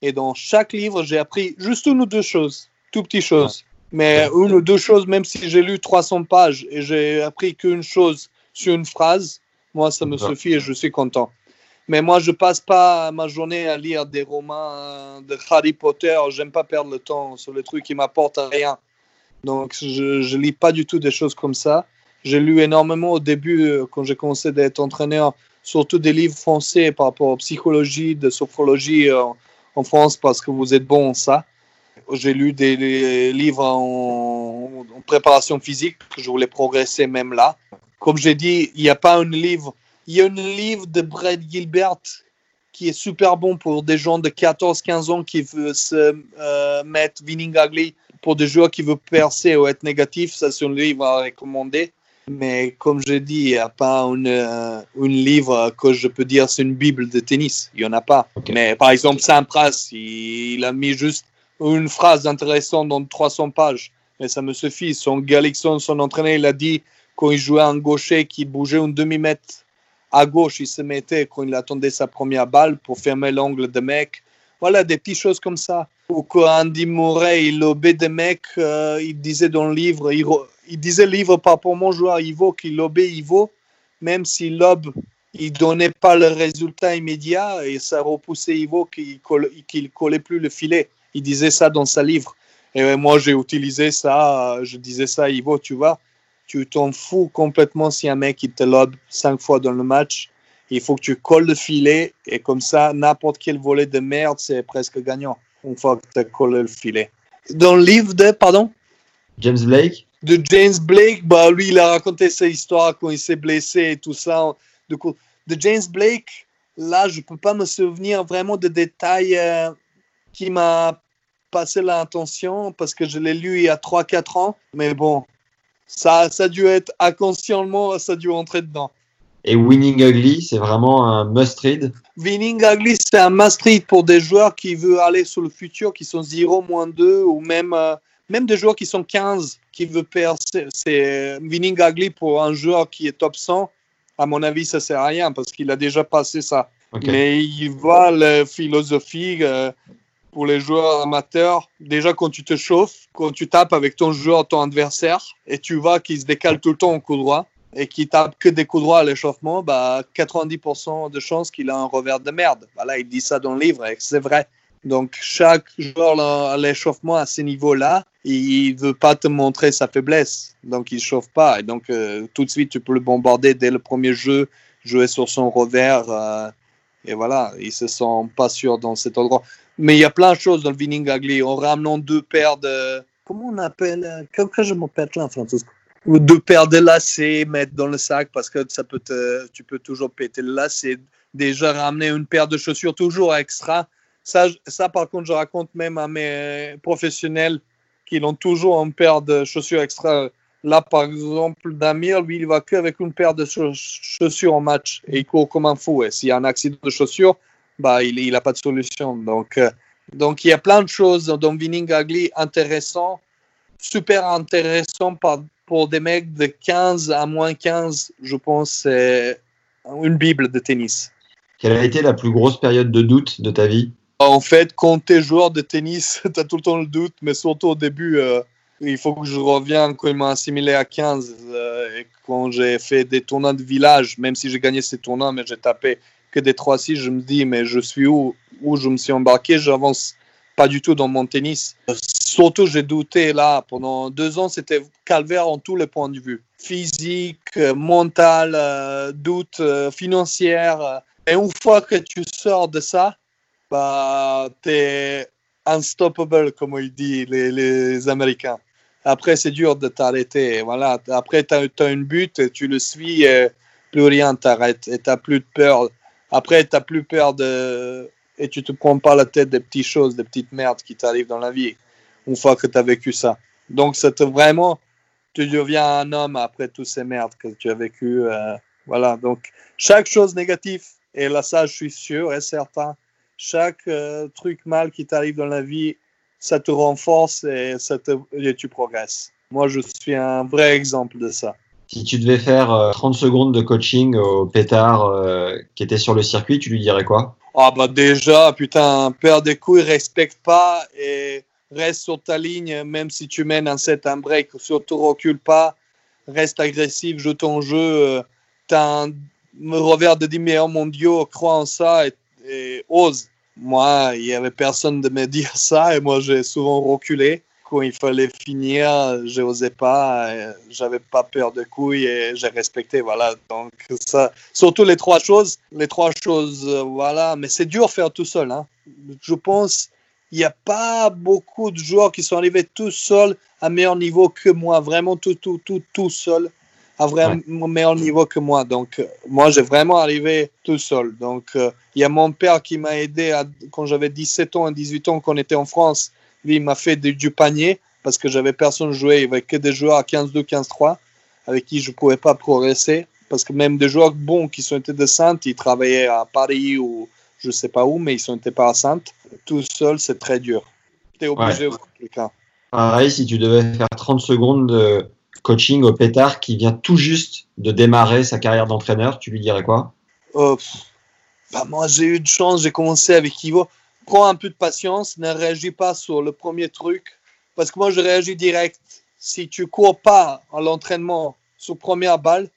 Et dans chaque livre, j'ai appris juste une ou deux choses, tout petites choses. Mais une ou deux choses, même si j'ai lu 300 pages et j'ai appris qu'une chose sur une phrase, moi, ça me D'accord. suffit et je suis content. Mais moi, je passe pas ma journée à lire des romans de Harry Potter. J'aime pas perdre le temps sur les trucs qui m'apportent rien. Donc, je, je lis pas du tout des choses comme ça. J'ai lu énormément au début, euh, quand j'ai commencé d'être entraîneur, surtout des livres français par rapport aux psychologie, de sophrologie euh, en France, parce que vous êtes bon en ça. J'ai lu des, des livres en, en préparation physique, je voulais progresser même là. Comme j'ai dit, il n'y a pas un livre. Il y a un livre de Brett Gilbert qui est super bon pour des gens de 14-15 ans qui veulent se euh, mettre winning ugly pour des joueurs qui veulent percer ou être négatifs. Ça, c'est un livre à recommander. Mais comme j'ai dit, il n'y a pas une, euh, une livre que je peux dire c'est une bible de tennis. Il n'y en a pas. Mais par exemple, Sampras, il, il a mis juste une phrase intéressante dans 300 pages. Mais ça me suffit. Son Galixon, son entraîneur, il a dit quand il jouait un gaucher qui bougeait un demi-mètre à gauche, il se mettait quand il attendait sa première balle pour fermer l'angle de mec. Voilà, des petites choses comme ça. Ou quand Andy Murray, il lobait des mecs, euh, il disait dans le livre, il, il disait livre par rapport à mon joueur Ivo, qu'il lobait Ivo, même si lob, il donnait pas le résultat immédiat et ça repoussait Ivo qu'il qu'il collait plus le filet. Il disait ça dans sa livre. Et moi, j'ai utilisé ça, je disais ça à Ivo, tu vois, tu t'en fous complètement si un mec il te lobe cinq fois dans le match. Il faut que tu colles le filet et comme ça, n'importe quel volet de merde, c'est presque gagnant une fois que tu as collé le filet. Dans le livre de, pardon? James Blake? De James Blake, bah lui, il a raconté sa histoire quand il s'est blessé et tout ça. Du coup, de James Blake, là, je peux pas me souvenir vraiment de détails euh, qui m'a passé l'intention parce que je l'ai lu il y a 3-4 ans. Mais bon, ça, ça a dû être inconsciemment, ça a dû entrer dedans. et Winning Ugly, c'est vraiment un must-read. Winning Ugly, c'est un must-read pour des joueurs qui veulent aller sur le futur, qui sont 0, moins 2, ou même, euh, même des joueurs qui sont 15, qui veulent percer. C'est Winning Ugly pour un joueur qui est top 100. À mon avis, ça sert à rien parce qu'il a déjà passé ça. Mais il voit la philosophie euh, pour les joueurs amateurs. Déjà, quand tu te chauffes, quand tu tapes avec ton joueur, ton adversaire, et tu vois qu'il se décale tout le temps au coup droit et qu'il tape que des coups droits à l'échauffement, bah, 90% de chances qu'il a un revers de merde. Voilà, il dit ça dans le livre et c'est vrai. Donc, chaque joueur à l'échauffement à ce niveau-là, il veut pas te montrer sa faiblesse. Donc, il chauffe pas. Et donc, euh, tout de suite, tu peux le bombarder dès le premier jeu, jouer sur son revers. euh, et voilà, il se sent pas sûr dans cet endroit. Mais il y a plein de choses dans le winning ugly. En ramenant deux paires de. Comment on appelle euh, Comment que je m'appelle là Ou deux paires de lacets, mettre dans le sac parce que ça peut te, tu peux toujours péter le lacet. Déjà ramener une paire de chaussures toujours extra. Ça, ça par contre, je raconte même à mes professionnels qu'ils ont toujours une paire de chaussures extra. Là, par exemple, Damir, lui, il va qu'avec une paire de chaussures en match et il court comme un fou. Et s'il y a un accident de chaussures, bah, il n'a pas de solution. Donc, euh, donc, il y a plein de choses dans Winning Ugly intéressant, super intéressant pour des mecs de 15 à moins 15. Je pense c'est une bible de tennis. Quelle a été la plus grosse période de doute de ta vie? En fait, quand tu es joueur de tennis, [LAUGHS] tu as tout le temps le doute, mais surtout au début, euh, il faut que je revienne quand il m'a assimilé à 15 euh, et quand j'ai fait des tournois de village, même si j'ai gagné ces tournois, mais j'ai tapé que des 3-6, je me dis, mais je suis où Où je me suis embarqué J'avance pas du tout dans mon tennis. Surtout, j'ai douté là. Pendant deux ans, c'était calvaire en tous les points de vue. Physique, mental, euh, doute euh, financière. Et une fois que tu sors de ça, bah, tu es unstoppable, comme ils disent les, les Américains. Après, c'est dur de t'arrêter. Voilà. Après, tu as, une but, et tu le suis et plus rien t'arrête. Et tu plus de peur. Après, tu n'as plus peur de. Et tu te prends pas la tête des petites choses, des petites merdes qui t'arrivent dans la vie, une fois que tu as vécu ça. Donc, c'est vraiment. Tu deviens un homme après toutes ces merdes que tu as vécues. Euh, voilà. Donc, chaque chose négative, et là, ça, je suis sûr et certain, chaque euh, truc mal qui t'arrive dans la vie, ça te renforce et, ça te, et tu progresses. Moi, je suis un vrai exemple de ça. Si tu devais faire 30 euh, secondes de coaching au pétard euh, qui était sur le circuit, tu lui dirais quoi? Ah bah déjà, putain, perds des couilles, respecte pas et reste sur ta ligne, même si tu mènes un set, un break, surtout recule pas, reste agressif, joue ton jeu. Euh, t'as un revers de 10 meilleurs mondiaux, crois en ça et, et ose. Moi, il n'y avait personne de me [LAUGHS] dire ça et moi, j'ai souvent reculé quand il fallait finir, je n'osais pas, j'avais pas peur de couilles et j'ai respecté, voilà. Donc ça, surtout les trois choses, les trois choses, euh, voilà. Mais c'est dur à faire tout seul. Hein. Je pense, il n'y a pas beaucoup de joueurs qui sont arrivés tout seuls à meilleur niveau que moi, vraiment tout, tout, tout, tout seul à vraiment meilleur niveau que moi. Donc, euh, moi, j'ai vraiment arrivé tout seul. Donc, euh, il y a mon père qui m'a aidé à, quand j'avais 17 ans et 18 ans, qu'on était en France lui, il m'a fait du panier parce que j'avais personne jouer. Il n'y avait que des joueurs à 15-2, 15-3 avec qui je ne pouvais pas progresser. Parce que même des joueurs bons qui sont été de Sainte, ils travaillaient à Paris ou je ne sais pas où, mais ils sont été pas à Sainte. Tout seul, c'est très dur. Tu es obligé de quelqu'un. Pareil, si tu devais faire 30 secondes de coaching au pétard qui vient tout juste de démarrer sa carrière d'entraîneur, tu lui dirais quoi? Oh, bah Moi, j'ai eu de chance. J'ai commencé avec Ivo prends un peu de patience, ne réagis pas sur le premier truc, parce que moi, je réagis direct. Si tu cours pas à l'entraînement sur première balle,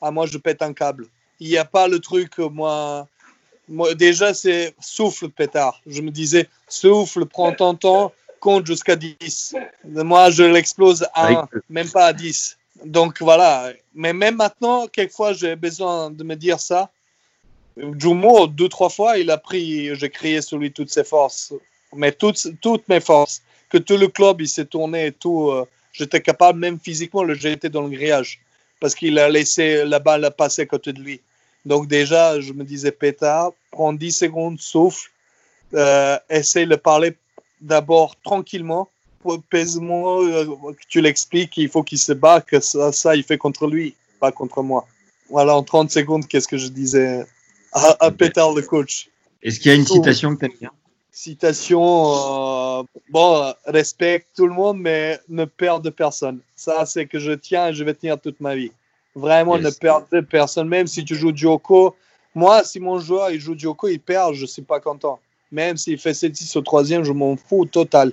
à ah, moi, je pète un câble. Il n'y a pas le truc, moi, moi déjà, c'est souffle, pétard. Je me disais, souffle, prends ton temps, compte jusqu'à 10. Moi, je l'explose à 1, même pas à 10. Donc voilà. Mais même maintenant, quelquefois, j'ai besoin de me dire ça Jumo, deux, trois fois, il a pris, j'ai crié sur lui toutes ses forces, mais toutes, toutes mes forces. Que tout le club, il s'est tourné et tout. Euh, j'étais capable, même physiquement, de jeter dans le grillage parce qu'il a laissé la balle passer à côté de lui. Donc, déjà, je me disais, pétard, prends 10 secondes, souffle, euh, essaye de parler d'abord tranquillement, pèse-moi, euh, tu l'expliques, il faut qu'il se bat, que ça, ça, il fait contre lui, pas contre moi. Voilà, en 30 secondes, qu'est-ce que je disais? À, Peter le coach. Est-ce qu'il y a une citation que tu aimes bien? Citation, euh, bon, respecte tout le monde, mais ne perds de personne. Ça, c'est que je tiens et je vais tenir toute ma vie. Vraiment, ne perds de personne. Même si tu joues Joko, moi, si mon joueur il joue Joko, il perd, je ne suis pas content. Même s'il fait 7-6 au troisième, je m'en fous total.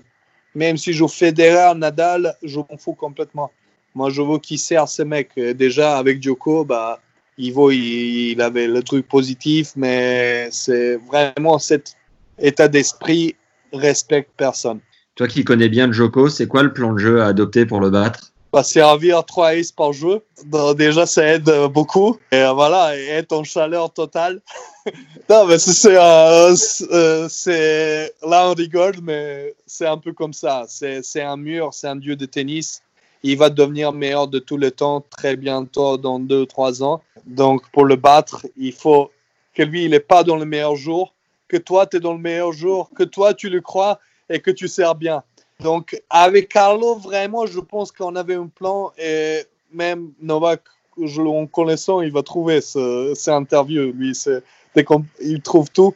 Même si je joue Federer, Nadal, je m'en fous complètement. Moi, je veux qu'il sert ces mecs. Déjà, avec Djoko, bah, Ivo, il, il, avait le truc positif, mais c'est vraiment cet état d'esprit respecte personne. Toi qui connais bien Joko, c'est quoi le plan de jeu à adopter pour le battre? Bah, servir 3 aces par jeu. déjà, ça aide beaucoup. Et voilà, et être en chaleur totale. [LAUGHS] non, mais c'est, euh, euh, c'est, là, on rigole, mais c'est un peu comme ça. C'est, c'est un mur, c'est un dieu de tennis il va devenir meilleur de tous les temps très bientôt, dans deux, trois ans. Donc, pour le battre, il faut que lui, il n'est pas dans le meilleur jour, que toi, tu es dans le meilleur jour, que toi, tu le crois et que tu sers bien. Donc, avec Carlo, vraiment, je pense qu'on avait un plan et même Novak, je, en connaissant, il va trouver ce, ces interviews. Lui, il trouve tout.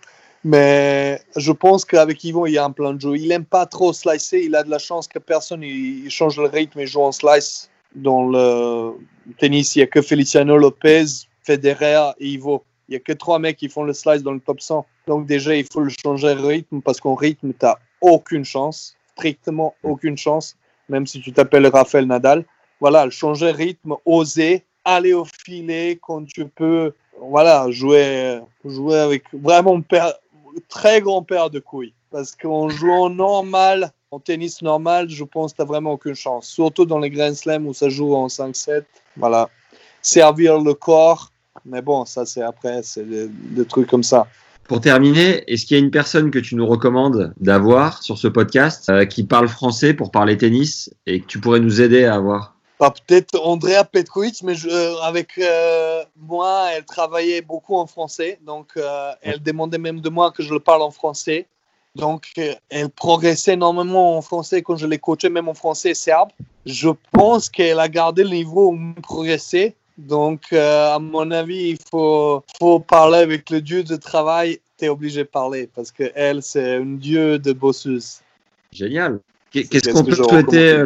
Mais je pense qu'avec Yvon, il y a un plan de jeu. Il n'aime pas trop slicer. Il a de la chance que personne il, change le rythme et joue en slice. Dans le tennis, il n'y a que Feliciano Lopez, Federer et Ivo. Il n'y a que trois mecs qui font le slice dans le top 100. Donc déjà, il faut le changer de rythme parce qu'en rythme, tu n'as aucune chance. Strictement aucune chance. Même si tu t'appelles Rafael Nadal. Voilà, changer de rythme, oser, aller au filet quand tu peux. Voilà, jouer, jouer avec vraiment très grand père de couilles. Parce qu'en jouant normal, en tennis normal, je pense que tu n'as vraiment aucune chance. Surtout dans les Grand Slam où ça joue en 5-7. Voilà. Servir le corps. Mais bon, ça, c'est après, c'est des, trucs comme ça. Pour terminer, est-ce qu'il y a une personne que tu nous recommandes d'avoir sur ce podcast euh, qui parle français pour parler tennis et que tu pourrais nous aider à avoir? Bah, peut-être Andrea Petkovic, mais euh, avec euh, moi, elle travaillait beaucoup en français. Donc, euh, elle demandait même de moi que je le parle en français. Donc, elle progressait énormément en français quand je l'ai coachée, même en français serbe. Je pense qu'elle a gardé le niveau où progressé. Donc, à mon avis, il faut, faut parler avec le dieu de travail. Tu es obligé de parler parce qu'elle, c'est un dieu de bosseuse. Génial. Qu'est-ce qu'on peut souhaiter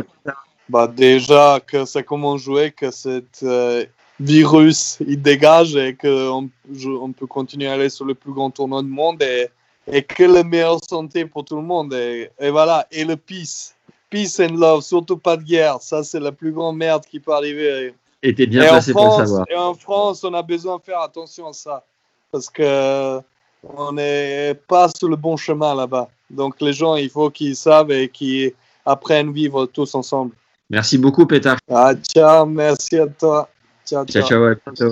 bah déjà que ça commence à jouer, que cet euh, virus il dégage et qu'on on peut continuer à aller sur le plus grand tournoi du monde et, et que la meilleure santé pour tout le monde. Et, et, voilà, et le peace. Peace and love, surtout pas de guerre. Ça, c'est la plus grande merde qui peut arriver. Et t'es bien placé pour le savoir. Et en France, on a besoin de faire attention à ça. Parce que on n'est pas sur le bon chemin là-bas. Donc les gens, il faut qu'ils savent et qu'ils apprennent à vivre tous ensemble. Merci beaucoup, Pétard. Ah, ciao, merci à toi. Ciao, ciao. ciao, ciao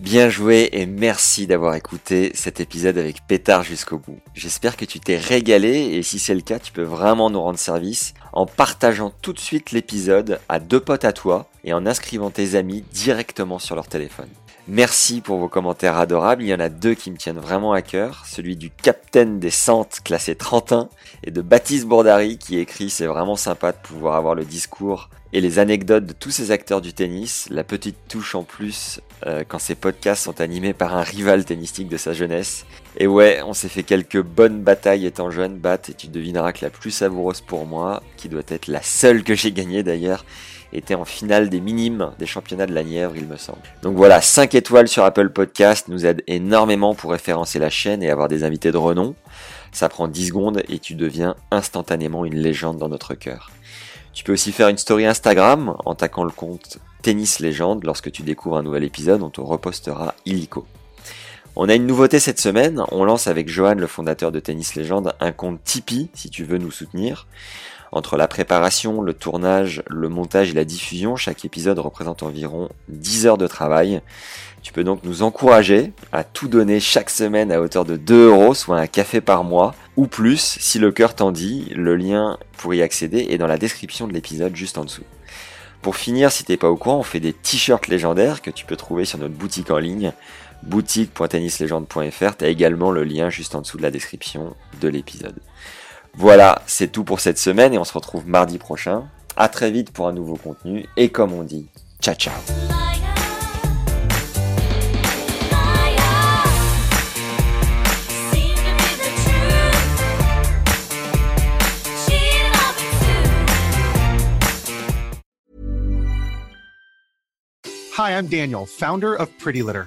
Bien joué et merci d'avoir écouté cet épisode avec Pétard jusqu'au bout. J'espère que tu t'es régalé et si c'est le cas, tu peux vraiment nous rendre service en partageant tout de suite l'épisode à deux potes à toi et en inscrivant tes amis directement sur leur téléphone. Merci pour vos commentaires adorables. Il y en a deux qui me tiennent vraiment à cœur. Celui du capitaine des Santes classé 31 et de Baptiste Bourdari qui écrit c'est vraiment sympa de pouvoir avoir le discours et les anecdotes de tous ces acteurs du tennis. La petite touche en plus euh, quand ces podcasts sont animés par un rival tennistique de sa jeunesse. Et ouais, on s'est fait quelques bonnes batailles étant jeune, Bat, et tu devineras que la plus savoureuse pour moi, qui doit être la seule que j'ai gagnée d'ailleurs, était en finale des minimes des championnats de la Nièvre, il me semble. Donc voilà, 5 étoiles sur Apple Podcast nous aide énormément pour référencer la chaîne et avoir des invités de renom. Ça prend 10 secondes et tu deviens instantanément une légende dans notre cœur. Tu peux aussi faire une story Instagram en taquant le compte Tennis Légende lorsque tu découvres un nouvel épisode, on te repostera illico. On a une nouveauté cette semaine, on lance avec Johan, le fondateur de Tennis Légende, un compte Tipeee si tu veux nous soutenir. Entre la préparation, le tournage, le montage et la diffusion, chaque épisode représente environ 10 heures de travail. Tu peux donc nous encourager à tout donner chaque semaine à hauteur de 2 euros, soit un café par mois, ou plus si le cœur t'en dit. Le lien pour y accéder est dans la description de l'épisode juste en dessous. Pour finir, si t'es pas au courant, on fait des t-shirts légendaires que tu peux trouver sur notre boutique en ligne, boutique.tennislegende.fr. T'as également le lien juste en dessous de la description de l'épisode. Voilà, c'est tout pour cette semaine et on se retrouve mardi prochain. À très vite pour un nouveau contenu et comme on dit, ciao ciao. Hi, I'm Daniel, founder of Pretty Litter.